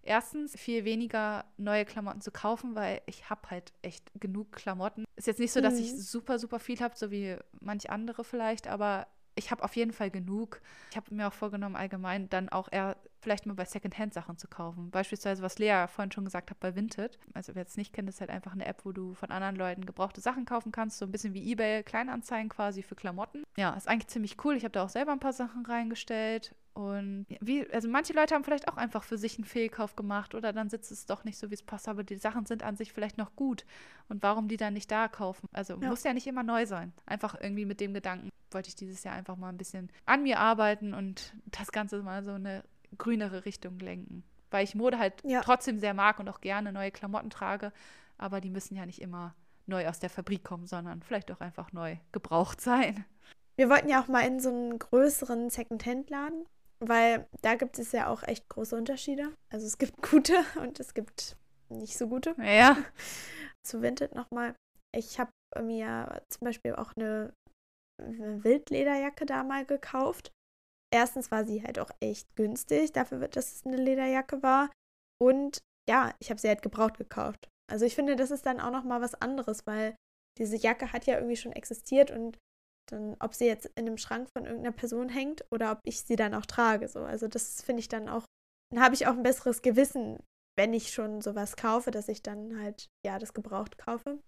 erstens viel weniger neue Klamotten zu kaufen, weil ich habe halt echt genug Klamotten. Ist jetzt nicht so, dass mhm. ich super, super viel habe, so wie manch andere vielleicht, aber ich habe auf jeden Fall genug. Ich habe mir auch vorgenommen, allgemein dann auch eher vielleicht mal bei Secondhand-Sachen zu kaufen. Beispielsweise, was Lea vorhin schon gesagt hat, bei Vinted. Also wer es nicht kennt, ist halt einfach eine App, wo du von anderen Leuten gebrauchte Sachen kaufen kannst. So ein bisschen wie Ebay, Kleinanzeigen quasi für Klamotten. Ja, ist eigentlich ziemlich cool. Ich habe da auch selber ein paar Sachen reingestellt. Und wie, also manche Leute haben vielleicht auch einfach für sich einen Fehlkauf gemacht oder dann sitzt es doch nicht so, wie es passt, aber die Sachen sind an sich vielleicht noch gut. Und warum die dann nicht da kaufen? Also ja. muss ja nicht immer neu sein. Einfach irgendwie mit dem Gedanken wollte ich dieses Jahr einfach mal ein bisschen an mir arbeiten und das Ganze mal so eine grünere Richtung lenken. Weil ich Mode halt ja. trotzdem sehr mag und auch gerne neue Klamotten trage, aber die müssen ja nicht immer neu aus der Fabrik kommen, sondern vielleicht auch einfach neu gebraucht sein. Wir wollten ja auch mal in so einen größeren Second-Hand-Laden, weil da gibt es ja auch echt große Unterschiede. Also es gibt gute und es gibt nicht so gute. Ja. Zu Vinted nochmal. Ich habe mir zum Beispiel auch eine Wildlederjacke da mal gekauft erstens war sie halt auch echt günstig, dafür, dass es eine Lederjacke war. Und ja, ich habe sie halt gebraucht gekauft. Also ich finde, das ist dann auch noch mal was anderes, weil diese Jacke hat ja irgendwie schon existiert und dann, ob sie jetzt in einem Schrank von irgendeiner Person hängt oder ob ich sie dann auch trage. So. Also das finde ich dann auch, dann habe ich auch ein besseres Gewissen, wenn ich schon sowas kaufe, dass ich dann halt, ja, das gebraucht kaufe.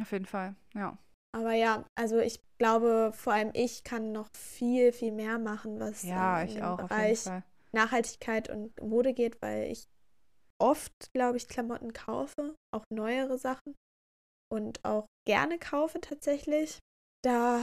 Auf jeden Fall, ja. Aber ja, also ich glaube, vor allem ich kann noch viel, viel mehr machen, was ja, ähm, ich im auch Bereich. Nachhaltigkeit und Mode geht, weil ich oft, glaube ich, Klamotten kaufe, auch neuere Sachen und auch gerne kaufe tatsächlich. Da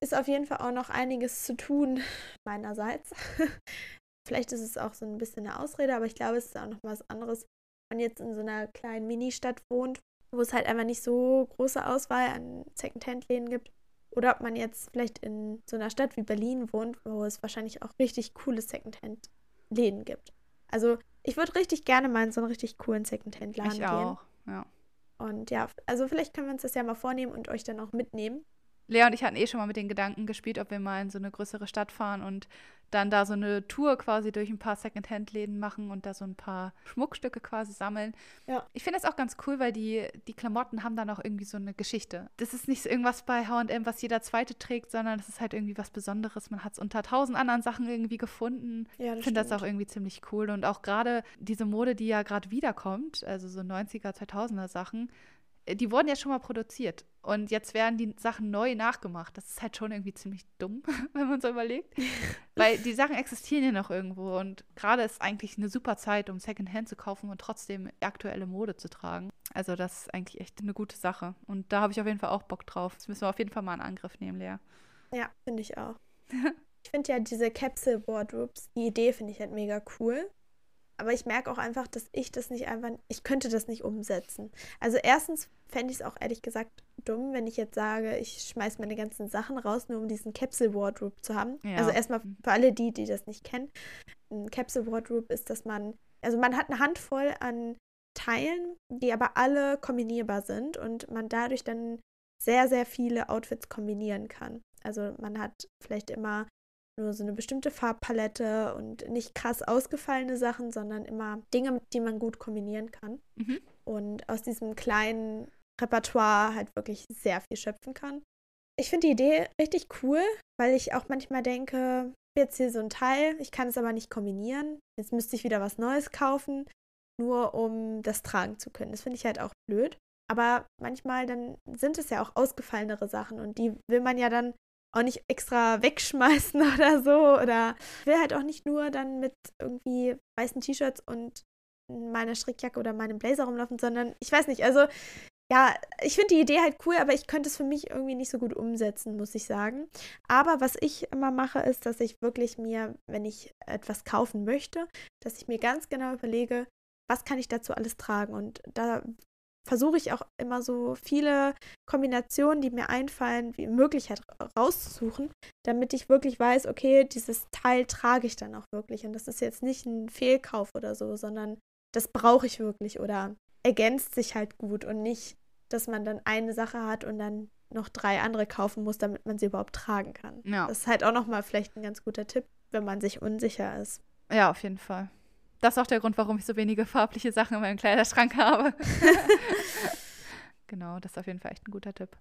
ist auf jeden Fall auch noch einiges zu tun meinerseits. Vielleicht ist es auch so ein bisschen eine Ausrede, aber ich glaube, es ist auch noch was anderes, wenn man jetzt in so einer kleinen Ministadt wohnt, wo es halt einfach nicht so große Auswahl an Secondhand-Läden gibt. Oder ob man jetzt vielleicht in so einer Stadt wie Berlin wohnt, wo es wahrscheinlich auch richtig coole Secondhand-Läden gibt. Also ich würde richtig gerne mal in so einen richtig coolen Secondhand-Laden Ich gehen. auch, ja. Und ja, also vielleicht können wir uns das ja mal vornehmen und euch dann auch mitnehmen. Lea und ich hatten eh schon mal mit den Gedanken gespielt, ob wir mal in so eine größere Stadt fahren und dann da so eine Tour quasi durch ein paar Secondhand-Läden machen und da so ein paar Schmuckstücke quasi sammeln. Ja. Ich finde das auch ganz cool, weil die, die Klamotten haben dann auch irgendwie so eine Geschichte. Das ist nicht so irgendwas bei H&M, was jeder Zweite trägt, sondern das ist halt irgendwie was Besonderes. Man hat es unter tausend anderen Sachen irgendwie gefunden. Ja, Ich finde das auch irgendwie ziemlich cool. Und auch gerade diese Mode, die ja gerade wiederkommt, also so 90er, 2000er Sachen, die wurden ja schon mal produziert. Und jetzt werden die Sachen neu nachgemacht. Das ist halt schon irgendwie ziemlich dumm, wenn man so überlegt. Weil die Sachen existieren ja noch irgendwo. Und gerade ist eigentlich eine super Zeit, um Secondhand zu kaufen und trotzdem aktuelle Mode zu tragen. Also das ist eigentlich echt eine gute Sache. Und da habe ich auf jeden Fall auch Bock drauf. Das müssen wir auf jeden Fall mal in Angriff nehmen, Lea. Ja, finde ich auch. ich finde ja diese Capsule Wardrobes, die Idee finde ich halt mega cool. Aber ich merke auch einfach, dass ich das nicht einfach, ich könnte das nicht umsetzen. Also erstens fände ich es auch ehrlich gesagt dumm, wenn ich jetzt sage, ich schmeiße meine ganzen Sachen raus, nur um diesen Capsule Wardrobe zu haben. Ja. Also erstmal für alle die, die das nicht kennen. Ein Capsule Wardrobe ist, dass man, also man hat eine Handvoll an Teilen, die aber alle kombinierbar sind und man dadurch dann sehr, sehr viele Outfits kombinieren kann. Also man hat vielleicht immer nur so eine bestimmte Farbpalette und nicht krass ausgefallene Sachen, sondern immer Dinge, die man gut kombinieren kann. Mhm. Und aus diesem kleinen Repertoire halt wirklich sehr viel schöpfen kann. Ich finde die Idee richtig cool, weil ich auch manchmal denke, jetzt hier so ein Teil, ich kann es aber nicht kombinieren. Jetzt müsste ich wieder was Neues kaufen, nur um das tragen zu können. Das finde ich halt auch blöd. Aber manchmal dann sind es ja auch ausgefallenere Sachen und die will man ja dann auch nicht extra wegschmeißen oder so. Oder will halt auch nicht nur dann mit irgendwie weißen T-Shirts und meiner Strickjacke oder meinem Blazer rumlaufen, sondern ich weiß nicht, also ja, ich finde die Idee halt cool, aber ich könnte es für mich irgendwie nicht so gut umsetzen, muss ich sagen. Aber was ich immer mache, ist, dass ich wirklich mir, wenn ich etwas kaufen möchte, dass ich mir ganz genau überlege, was kann ich dazu alles tragen. Und da versuche ich auch immer so viele Kombinationen, die mir einfallen, wie möglich halt rauszusuchen, damit ich wirklich weiß, okay, dieses Teil trage ich dann auch wirklich. Und das ist jetzt nicht ein Fehlkauf oder so, sondern das brauche ich wirklich oder ergänzt sich halt gut und nicht, dass man dann eine Sache hat und dann noch drei andere kaufen muss, damit man sie überhaupt tragen kann. Ja. Das ist halt auch nochmal vielleicht ein ganz guter Tipp, wenn man sich unsicher ist. Ja, auf jeden Fall. Das ist auch der Grund, warum ich so wenige farbliche Sachen in meinem Kleiderschrank habe. genau, das ist auf jeden Fall echt ein guter Tipp.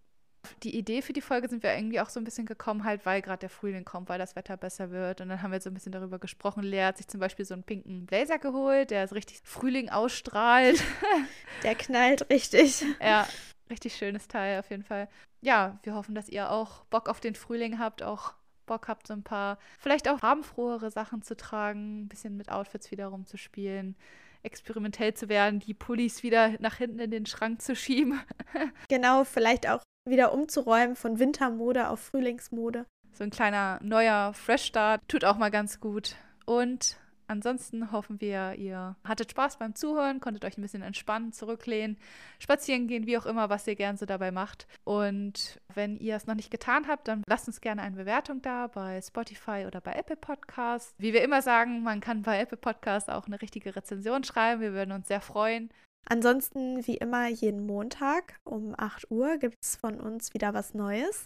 Die Idee für die Folge sind wir irgendwie auch so ein bisschen gekommen, halt, weil gerade der Frühling kommt, weil das Wetter besser wird. Und dann haben wir so ein bisschen darüber gesprochen. Lea hat sich zum Beispiel so einen pinken Blazer geholt, der so richtig Frühling ausstrahlt. Der knallt richtig. ja, richtig schönes Teil auf jeden Fall. Ja, wir hoffen, dass ihr auch Bock auf den Frühling habt, auch Bock habt, so ein paar, vielleicht auch farbenfrohere Sachen zu tragen, ein bisschen mit Outfits wieder rumzuspielen, experimentell zu werden, die Pullis wieder nach hinten in den Schrank zu schieben. Genau, vielleicht auch wieder umzuräumen von Wintermode auf Frühlingsmode. So ein kleiner neuer Fresh-Start tut auch mal ganz gut. Und ansonsten hoffen wir, ihr hattet Spaß beim Zuhören, konntet euch ein bisschen entspannen, zurücklehnen, spazieren gehen, wie auch immer, was ihr gern so dabei macht. Und wenn ihr es noch nicht getan habt, dann lasst uns gerne eine Bewertung da bei Spotify oder bei Apple Podcasts. Wie wir immer sagen, man kann bei Apple Podcasts auch eine richtige Rezension schreiben. Wir würden uns sehr freuen. Ansonsten, wie immer, jeden Montag um 8 Uhr gibt es von uns wieder was Neues.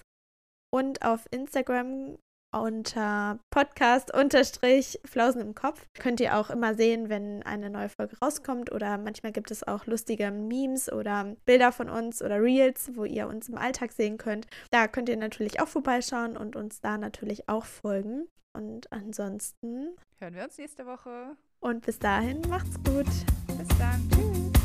Und auf Instagram unter Podcast unterstrich Flausen im Kopf könnt ihr auch immer sehen, wenn eine neue Folge rauskommt. Oder manchmal gibt es auch lustige Memes oder Bilder von uns oder Reels, wo ihr uns im Alltag sehen könnt. Da könnt ihr natürlich auch vorbeischauen und uns da natürlich auch folgen. Und ansonsten Hören wir uns nächste Woche. und bis dahin macht's gut. Bis dann. Tschüss.